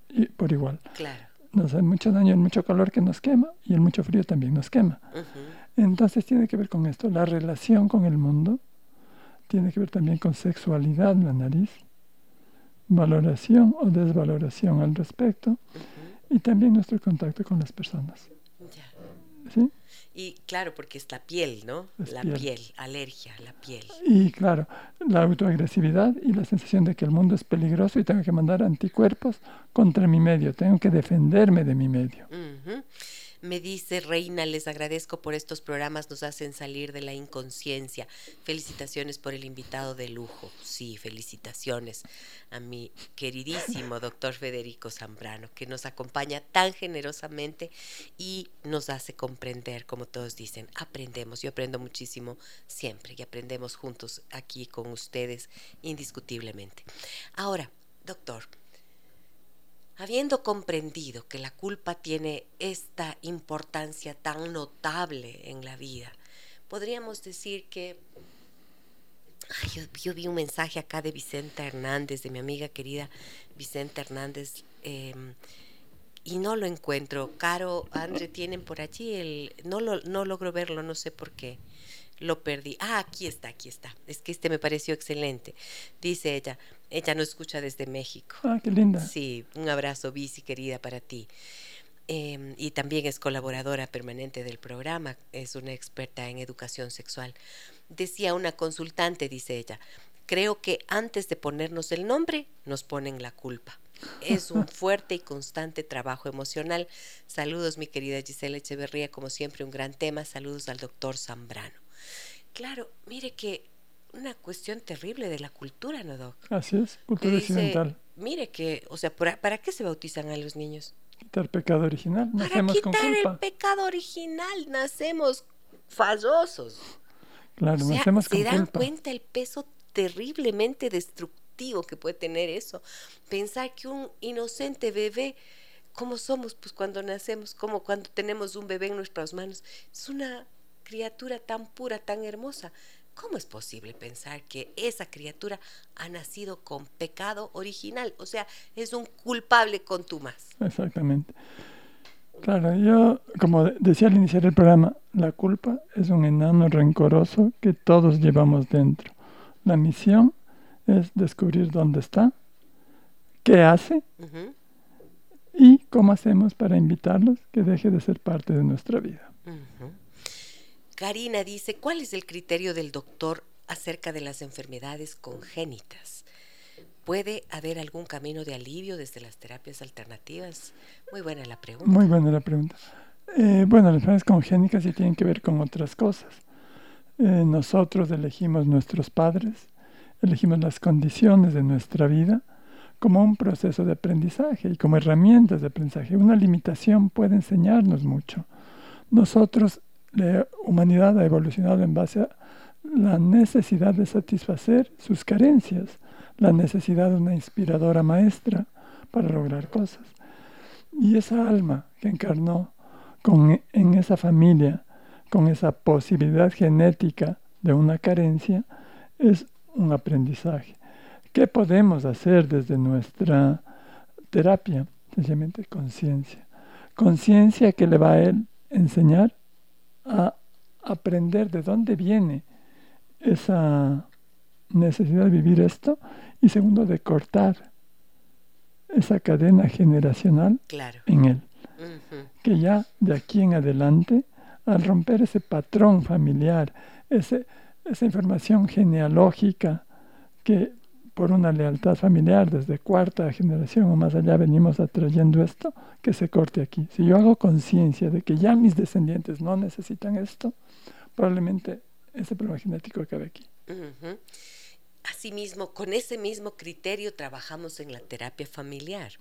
y por igual. Claro. Nos hace mucho daño el mucho calor que nos quema y el mucho frío también nos quema. Entonces tiene que ver con esto, la relación con el mundo, tiene que ver también con sexualidad, la nariz, valoración o desvaloración al respecto y también nuestro contacto con las personas. Ya. ¿Sí? Y claro, porque es la piel, ¿no? la piel. alergia, la piel. Y claro, la autoagresividad y la sensación de que el mundo es peligroso y tengo que mandar anticuerpos contra mi medio, tengo que defenderme de mi medio. Me dice Reina, les agradezco por estos programas, nos hacen salir de la inconsciencia. Felicitaciones por el invitado de lujo. Sí, felicitaciones a mi queridísimo doctor Federico Zambrano, que nos acompaña tan generosamente y nos hace comprender, como todos dicen, aprendemos. Yo aprendo muchísimo siempre y aprendemos juntos aquí con ustedes indiscutiblemente. Ahora, doctor, Habiendo comprendido que la culpa tiene esta importancia tan notable en la vida, podríamos decir que... yo, vi un mensaje acá de Vicenta Hernández, de mi amiga querida Vicenta Hernández, em, y no lo encuentro. Caro, André, tienen por allí el... No, lo, no logro verlo, no sé por qué lo perdí. Ah, aquí está, aquí está. Es que este me pareció excelente. Dice ella, ella nos escucha desde México. Ah, qué linda. Sí, un abrazo, Bici, querida, para ti. Em, y también es colaboradora permanente del programa, es una experta en educación sexual. Decía una consultante, dice ella, creo que antes de ponernos el nombre, nos ponen la culpa. es un fuerte y constante trabajo emocional. Saludos, mi querida Gisela Echeverría, como siempre, un gran tema. Saludos al doctor Zambrano. Claro, mire que una cuestión terrible de la cultura, ¿no, Doc? Así es, cultura occidental. Mire que, o sea, ¿para, qué se bautizan a los niños? Quitar pecado original, nacemos para quitar el pecado original, nacemos fallosos. Claro, nacemos con ¿Se dan culpa. cuenta el peso terriblemente destructivo que puede tener eso? Pensar que un inocente bebé, como somos pues cuando nacemos, como cuando tenemos un bebé en nuestras manos, es una criatura tan pura, tan hermosa. ¿Cómo es posible pensar que esa criatura ha nacido con pecado original? O sea, es un culpable con más. Exactamente. Claro, yo, como decía al iniciar el programa, la culpa es un enano rencoroso que todos llevamos dentro. La misión es descubrir dónde está, qué hace y cómo hacemos para invitarlos que deje de ser parte de nuestra vida. Karina dice, ¿cuál es el criterio del doctor acerca de las enfermedades congénitas? ¿Puede haber algún camino de alivio desde las terapias alternativas? Muy buena la pregunta. Muy buena la pregunta. Eh, bueno, las enfermedades congénitas sí tienen que ver con otras cosas. Eh, nosotros elegimos nuestros padres, elegimos las condiciones de nuestra vida como un proceso de aprendizaje y como herramientas de aprendizaje. Una limitación puede enseñarnos mucho. Nosotros la humanidad ha evolucionado en base a la necesidad de satisfacer sus carencias, la necesidad de una inspiradora maestra para lograr cosas. Y esa alma que encarnó con, en esa familia, con esa posibilidad genética de una carencia, es un aprendizaje. ¿Qué podemos hacer desde nuestra terapia? Sencillamente conciencia. Conciencia que le va a él enseñar a aprender de dónde viene esa necesidad de vivir esto y segundo de cortar esa cadena generacional en él. Que ya de aquí en adelante, al romper ese patrón familiar, ese, esa información genealógica que por una lealtad familiar desde cuarta generación o más allá venimos atrayendo esto, que se corte aquí. Si yo hago conciencia de que ya mis descendientes no necesitan esto, probablemente ese problema genético acabe aquí. Asimismo, con ese mismo criterio trabajamos en la terapia familiar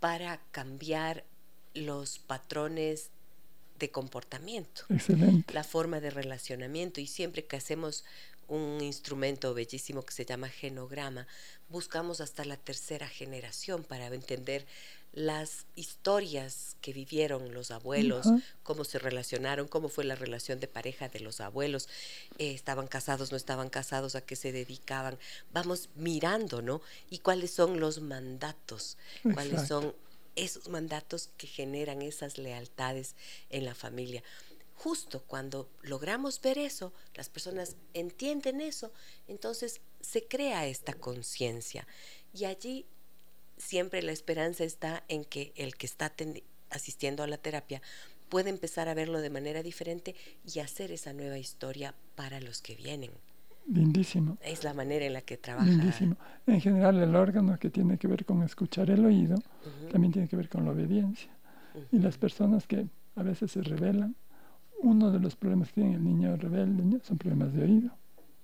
para cambiar los patrones de comportamiento, Excelente. la forma de relacionamiento y siempre que hacemos un instrumento bellísimo que se llama genograma. Buscamos hasta la tercera generación para entender las historias que vivieron los abuelos, cómo se relacionaron, cómo fue la relación de pareja de los abuelos, eh, estaban casados, no estaban casados, a qué se dedicaban. Vamos mirando, ¿no? Y cuáles son los mandatos, cuáles son esos mandatos que generan esas lealtades en la familia justo cuando logramos ver eso, las personas entienden eso, entonces se crea esta conciencia. Y allí siempre la esperanza está en que el que está asistiendo a la terapia puede empezar a verlo de manera diferente y hacer esa nueva historia para los que vienen. Lindísimo. Es la manera en la que trabaja. Lindísimo. En general, el órgano que tiene que ver con escuchar el oído también tiene que ver con la obediencia. Y las personas que a veces se rebelan uno de los problemas que tiene el niño rebelde son problemas de oído.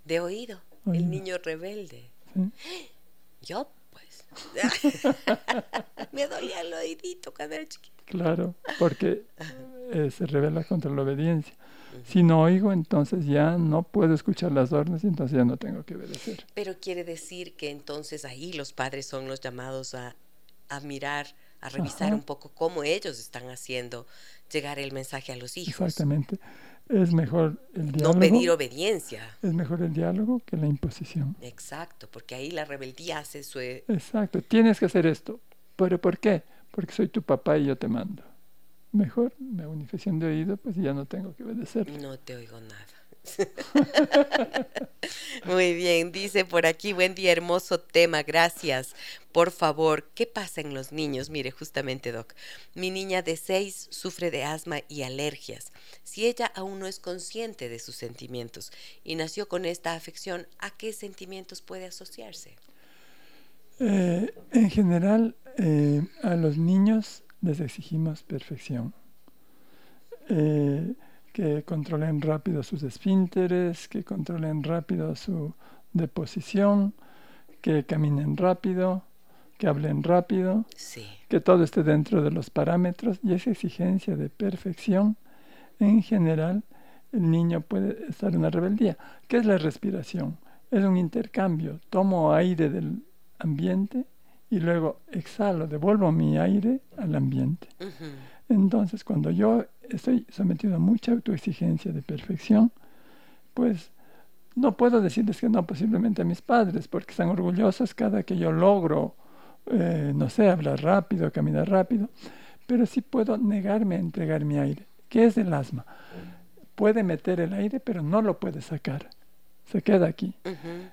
De oído, el niño rebelde. Yo, pues. Me dolía el oídito cuando era chiquito. Claro, porque eh, se revela contra la obediencia. Si no oigo, entonces ya no puedo escuchar las órdenes y entonces ya no tengo que obedecer. Pero quiere decir que entonces ahí los padres son los llamados a, a mirar, a revisar un poco cómo ellos están haciendo llegar el mensaje a los hijos. Exactamente. Es mejor el diálogo. No pedir obediencia. Es mejor el diálogo que la imposición. Exacto, porque ahí la rebeldía hace su... E- Exacto, tienes que hacer esto. ¿Pero por qué? Porque soy tu papá y yo te mando. Mejor me una de oído, pues ya no tengo que obedecer. No te oigo nada. Muy bien, dice por aquí, buen día, hermoso tema, gracias. Por favor, ¿qué pasa en los niños? Mire, justamente, Doc, mi niña de seis sufre de asma y alergias. Si ella aún no es consciente de sus sentimientos y nació con esta afección, ¿a qué sentimientos puede asociarse? Eh, en general, eh, a los niños les exigimos perfección. Eh, que controlen rápido sus esfínteres, que controlen rápido su deposición, que caminen rápido, que hablen rápido, que todo esté dentro de los parámetros y esa exigencia de perfección, en general, el niño puede estar en una rebeldía. ¿Qué es la respiración? Es un intercambio. Tomo aire del ambiente y luego exhalo, devuelvo mi aire al ambiente. Entonces, cuando yo estoy sometido a mucha autoexigencia de perfección, pues no puedo decirles que no posiblemente a mis padres, porque están orgullosos cada que yo logro, eh, no sé, hablar rápido, caminar rápido, pero sí puedo negarme a entregar mi aire. ¿Qué es el asma? Puede meter el aire, pero no lo puede sacar. Se queda aquí,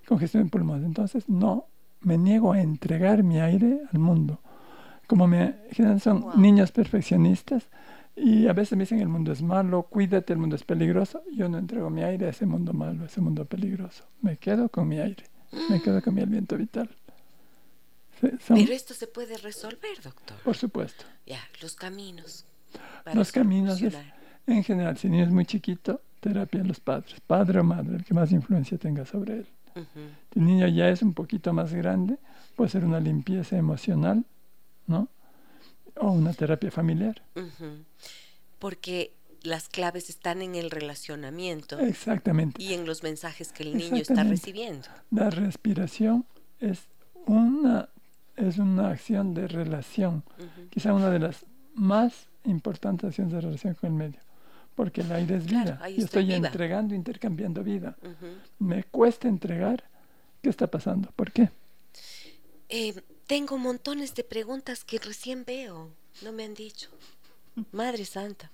congestión en pulmón. Entonces, no me niego a entregar mi aire al mundo como me son niños perfeccionistas y a veces me dicen el mundo es malo, cuídate, el mundo es peligroso. Yo no entrego mi aire a ese mundo malo, a ese mundo peligroso. Me quedo con mi aire, me quedo con mi aliento vital. Pero esto se puede resolver, doctor. Por supuesto. Ya, los caminos. los caminos, en general, si el niño es muy chiquito, terapia en los padres, padre o madre, el que más influencia tenga sobre él. Si el niño ya es un poquito más grande, puede ser una limpieza emocional ¿no? O una terapia familiar. Porque las claves están en el relacionamiento. Exactamente. Y en los mensajes que el niño está recibiendo. La respiración es una, es una acción de relación. Quizá una de las más importantes acciones de relación con el medio. Porque el aire es vida. Yo estoy entregando, intercambiando vida. Me cuesta entregar. ¿Qué está pasando? ¿Por qué? Eh, tengo montones de preguntas que recién veo. No me han dicho. Madre Santa.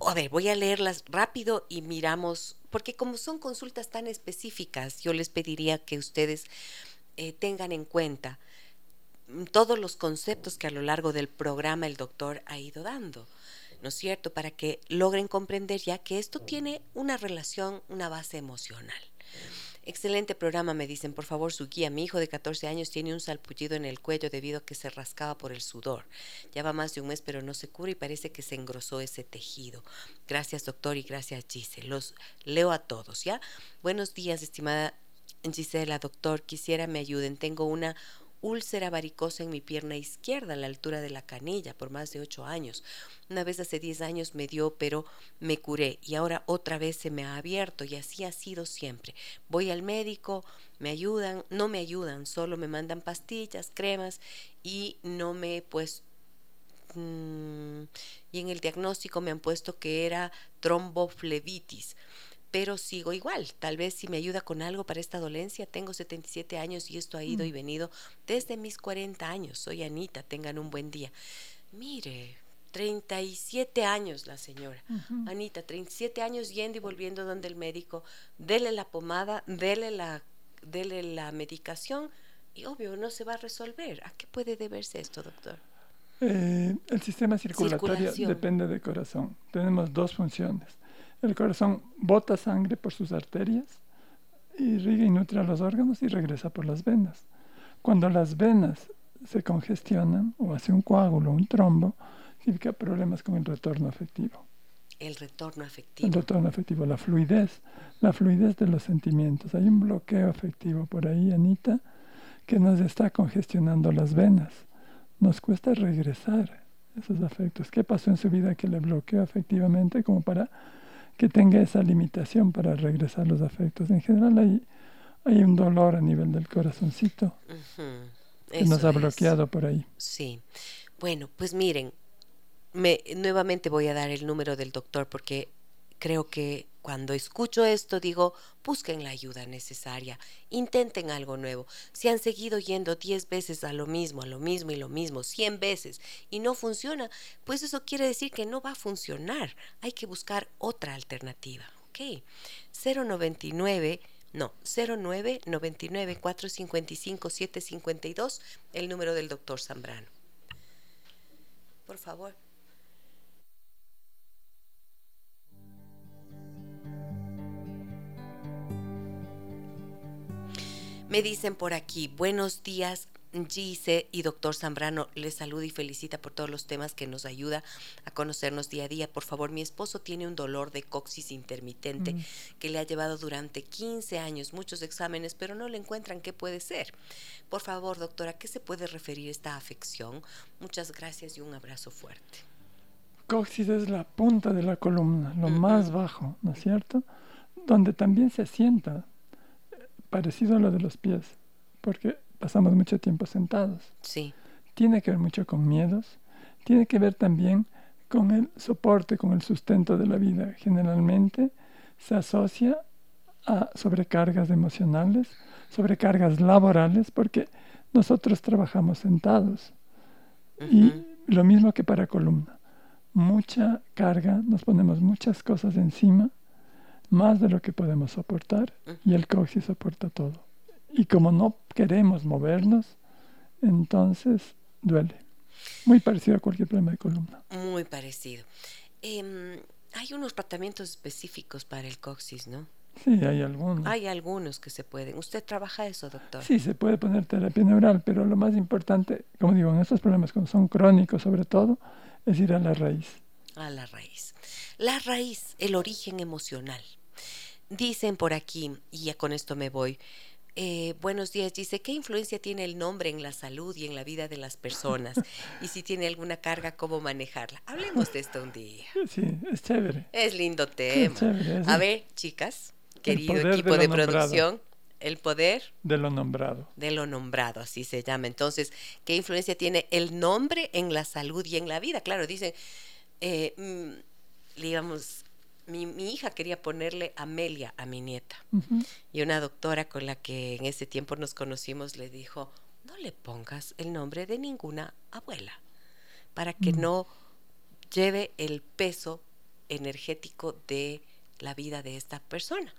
A ver, voy a leerlas rápido y miramos, porque como son consultas tan específicas, yo les pediría que ustedes eh, tengan en cuenta todos los conceptos que a lo largo del programa el doctor ha ido dando, ¿no es cierto? Para que logren comprender ya que esto tiene una relación, una base emocional. Excelente programa, me dicen. Por favor, su guía. Mi hijo de 14 años tiene un salpullido en el cuello debido a que se rascaba por el sudor. Ya va más de un mes, pero no se cura y parece que se engrosó ese tejido. Gracias, doctor, y gracias, Gisela. Los leo a todos, ¿ya? Buenos días, estimada Gisela, doctor. Quisiera me ayuden. Tengo una úlcera varicosa en mi pierna izquierda a la altura de la canilla por más de ocho años. Una vez hace diez años me dio, pero me curé y ahora otra vez se me ha abierto y así ha sido siempre. Voy al médico, me ayudan, no me ayudan, solo me mandan pastillas, cremas y no me he puesto mm, y en el diagnóstico me han puesto que era tromboflebitis pero sigo igual. Tal vez si me ayuda con algo para esta dolencia, tengo 77 años y esto ha ido y mm. venido desde mis 40 años. Soy Anita, tengan un buen día. Mire, 37 años la señora. Anita, 37 años yendo y volviendo donde el médico, dele la pomada, dele la, dele la medicación y obvio no se va a resolver. ¿A qué puede deberse esto, doctor? Eh, el sistema circulatorio depende del corazón. Tenemos dos funciones el corazón bota sangre por sus arterias, irriga y nutre a los órganos y regresa por las venas. Cuando las venas se congestionan o hace un coágulo, un trombo, significa problemas con el retorno afectivo. El retorno afectivo. El retorno afectivo, la fluidez, la fluidez de los sentimientos. Hay un bloqueo afectivo por ahí, Anita, que nos está congestionando las venas. Nos cuesta regresar esos afectos. ¿Qué pasó en su vida que le bloqueó afectivamente como para que tenga esa limitación para regresar los afectos. En general hay, hay un dolor a nivel del corazoncito que nos ha bloqueado por ahí. Sí. Bueno, pues miren, me, nuevamente voy a dar el número del doctor porque creo que cuando escucho esto digo, busquen la ayuda necesaria, intenten algo nuevo. Si han seguido yendo 10 veces a lo mismo, a lo mismo y lo mismo, 100 veces y no funciona, pues eso quiere decir que no va a funcionar. Hay que buscar otra alternativa. ¿Ok? 099 no, 09 99 455 752, el número del doctor Zambrano. Por favor. Me dicen por aquí, buenos días, Gise y doctor Zambrano les saluda y felicita por todos los temas que nos ayuda a conocernos día a día. Por favor, mi esposo tiene un dolor de coxis intermitente Mm. que le ha llevado durante 15 años muchos exámenes, pero no le encuentran qué puede ser. Por favor, doctora, ¿a qué se puede referir esta afección? Muchas gracias y un abrazo fuerte. Coxis es la punta de la columna, lo más bajo, ¿no es cierto? Donde también se asienta, eh, parecido a lo de los pies, porque pasamos mucho tiempo sentados. Sí. Tiene que ver mucho con miedos, tiene que ver también con el soporte, con el sustento de la vida. Generalmente se asocia a sobrecargas emocionales, sobrecargas laborales, porque nosotros trabajamos sentados. Y lo mismo que para columna. Mucha carga, nos ponemos muchas cosas encima, más de lo que podemos soportar, y el coxis soporta todo. Y como no queremos movernos, entonces duele. Muy parecido a cualquier problema de columna. Muy parecido. Em, hay unos tratamientos específicos para el coxis, ¿no? Sí, hay algunos. Hay algunos que se pueden. ¿Usted trabaja eso, doctor? Sí, se puede poner terapia neural, pero lo más importante, como digo, en estos problemas, cuando son crónicos sobre todo, es ir a la raíz. A la raíz. La raíz, el origen emocional. Dicen por aquí, y ya con esto me voy. eh, buenos días, dice, ¿qué influencia tiene el nombre en la salud y en la vida de las personas? Y si tiene alguna carga, ¿cómo manejarla? Hablemos de esto un día. Sí, es chévere. Es lindo tema. chévere, es A ver, chicas, querido de equipo de nombrado. producción, el poder De lo nombrado. de lo nombrado, así se llama. Entonces, ¿qué influencia tiene el nombre en la salud y en la vida? Claro, dicen, eh, mm, digamos, mi, mi hija quería ponerle Amelia a mi nieta. Y una doctora con la que en ese tiempo nos conocimos le dijo, no le pongas el nombre de ninguna abuela, para que Mm. no lleve el peso energético de la vida de esta persona.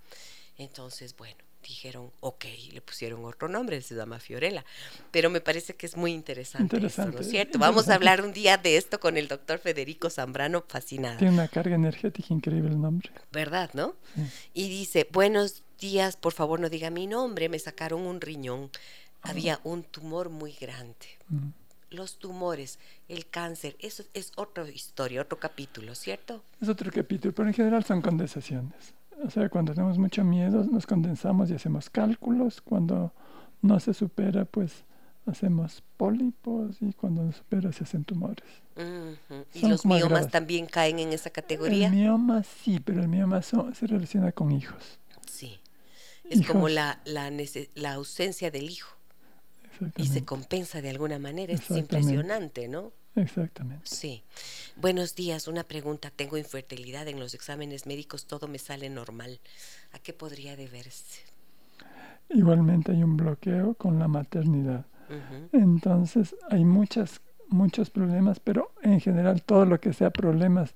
Entonces, bueno, dijeron, ok, le pusieron otro nombre, se llama Fiorella. Pero me parece que es muy interesante, esto, ¿no Interesante, es cierto? Vamos a interesante. hablar un día de esto con el doctor Federico Zambrano, fascinado. Tiene una carga energética increíble el nombre. ¿verdad, no? Sí. Y dice, buenos días, por favor no diga mi nombre, me sacaron un riñón, había un tumor muy grande. Mm. Los tumores, el cáncer, eso es otra historia, otro capítulo, ¿cierto? Es otro capítulo, pero en general son condensaciones. O sea, cuando tenemos mucho miedo, nos condensamos y hacemos cálculos. Cuando no se supera, pues hacemos pólipos y cuando no se supera, se hacen tumores. Y Son los miomas graves. también caen en esa categoría. El mioma sí, pero el mioma son- se relaciona con hijos. Sí. Es como la, la, la ausencia del hijo y se compensa de alguna manera. Es impresionante, ¿no? Exactamente. Sí. Buenos días, una pregunta. Tengo infertilidad en los exámenes médicos, todo me sale normal. ¿A qué podría deberse? Igualmente hay un bloqueo con la maternidad. Entonces hay muchas, muchos problemas, pero en general todo lo que sea problemas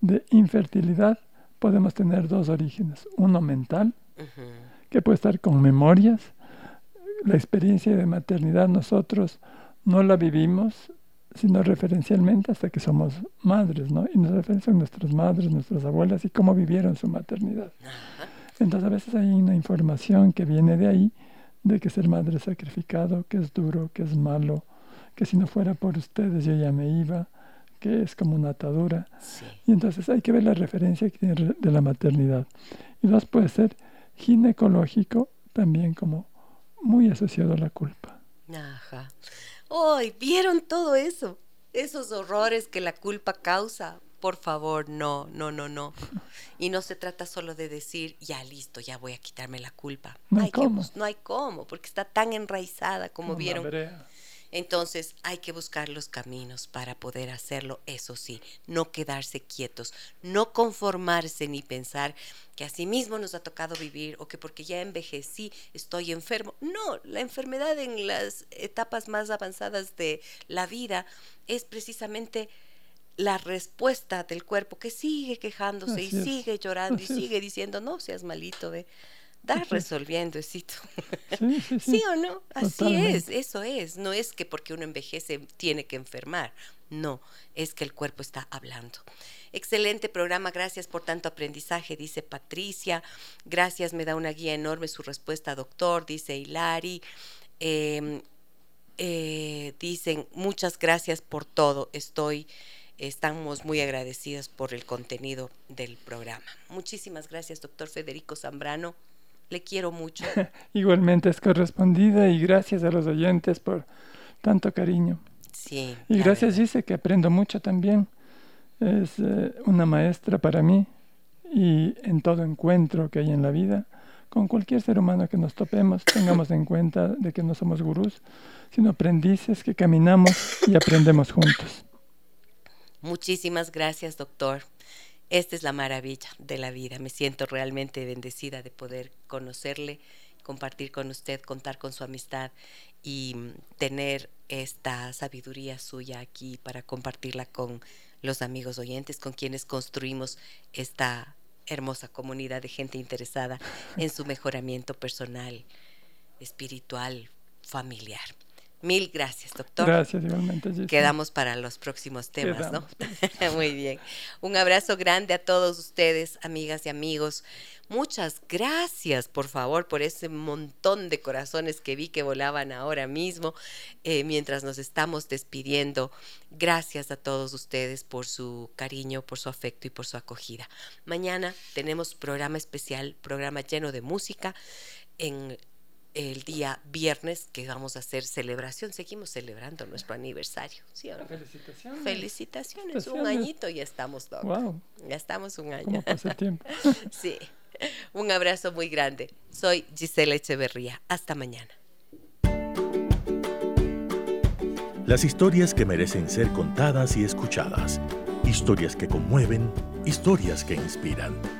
de infertilidad podemos tener dos orígenes. Uno mental, que puede estar con memorias. La experiencia de maternidad nosotros no la vivimos, sino referencialmente hasta que somos madres, ¿no? Y nos referencian nuestras madres, nuestras abuelas y cómo vivieron su maternidad. Entonces a veces hay una información que viene de ahí, de que ser madre es sacrificado, que es duro, que es malo, que si no fuera por ustedes yo ya me iba, que es como una atadura. Sí. Y entonces hay que ver la referencia que tiene de la maternidad. Y dos puede ser ginecológico, también como muy asociado a la culpa. Ajá. ¡Ay! ¿Vieron todo eso? Esos horrores que la culpa causa. Por favor, no, no, no, no. Y no se trata solo de decir, ya listo, ya voy a quitarme la culpa. No hay Hay que cómo. no hay cómo, porque está tan enraizada como vieron. Entonces hay que buscar los caminos para poder hacerlo, eso sí, no quedarse quietos, no conformarse ni pensar que así mismo nos ha tocado vivir o que porque ya envejecí estoy enfermo. No, la enfermedad en las etapas más avanzadas de la vida es precisamente la respuesta del cuerpo que sigue quejándose Así y es, sigue llorando y así sigue diciendo, no seas malito, ve. Da Así es. resolviendo, esito. Sí, sí, sí. ¿Sí o no? Así Totalmente. es, eso es. No es que porque uno envejece tiene que enfermar. No, es que el cuerpo está hablando. Excelente programa, gracias por tanto aprendizaje, dice Patricia. Gracias, me da una guía enorme su respuesta, doctor, dice Hilari. Eh, eh, dicen muchas gracias por todo. Estoy, estamos muy agradecidas por el contenido del programa. Muchísimas gracias, doctor Federico Zambrano. Le quiero mucho. Igualmente es correspondida y gracias a los oyentes por tanto cariño. Sí. Y gracias, dice que aprendo mucho también. Es eh, una maestra para mí y en todo encuentro que hay en la vida, con cualquier ser humano que nos topemos, tengamos en cuenta de que no somos gurús, sino aprendices que caminamos y aprendemos juntos. Muchísimas gracias, doctor. Esta es la maravilla de la vida. Me siento realmente bendecida de poder conocerle, compartir con usted, contar con su amistad y mm, tener esta sabiduría suya aquí para compartirla con los amigos oyentes con quienes construimos esta hermosa comunidad de gente interesada en su mejoramiento personal, espiritual, familiar. Mil gracias, doctor. Gracias, igualmente. Quedamos para los próximos temas, ¿no? Muy bien. Un abrazo grande a todos ustedes, amigas y amigos. Muchas gracias, por favor, por ese montón de corazones que vi que volaban ahora mismo eh, mientras nos estamos despidiendo. Gracias a todos ustedes por su cariño, por su afecto y por su acogida. Mañana tenemos programa especial, programa lleno de música en el día viernes que vamos a hacer celebración. Seguimos celebrando nuestro aniversario. ¿sí Felicitaciones. Felicitaciones. Un añito ya estamos, Wow. Ya estamos un año. ¿Cómo pasa el tiempo? sí. Un abrazo muy grande. Soy Gisela Echeverría. Hasta mañana. Las historias que merecen ser contadas y escuchadas. Historias que conmueven, historias que inspiran.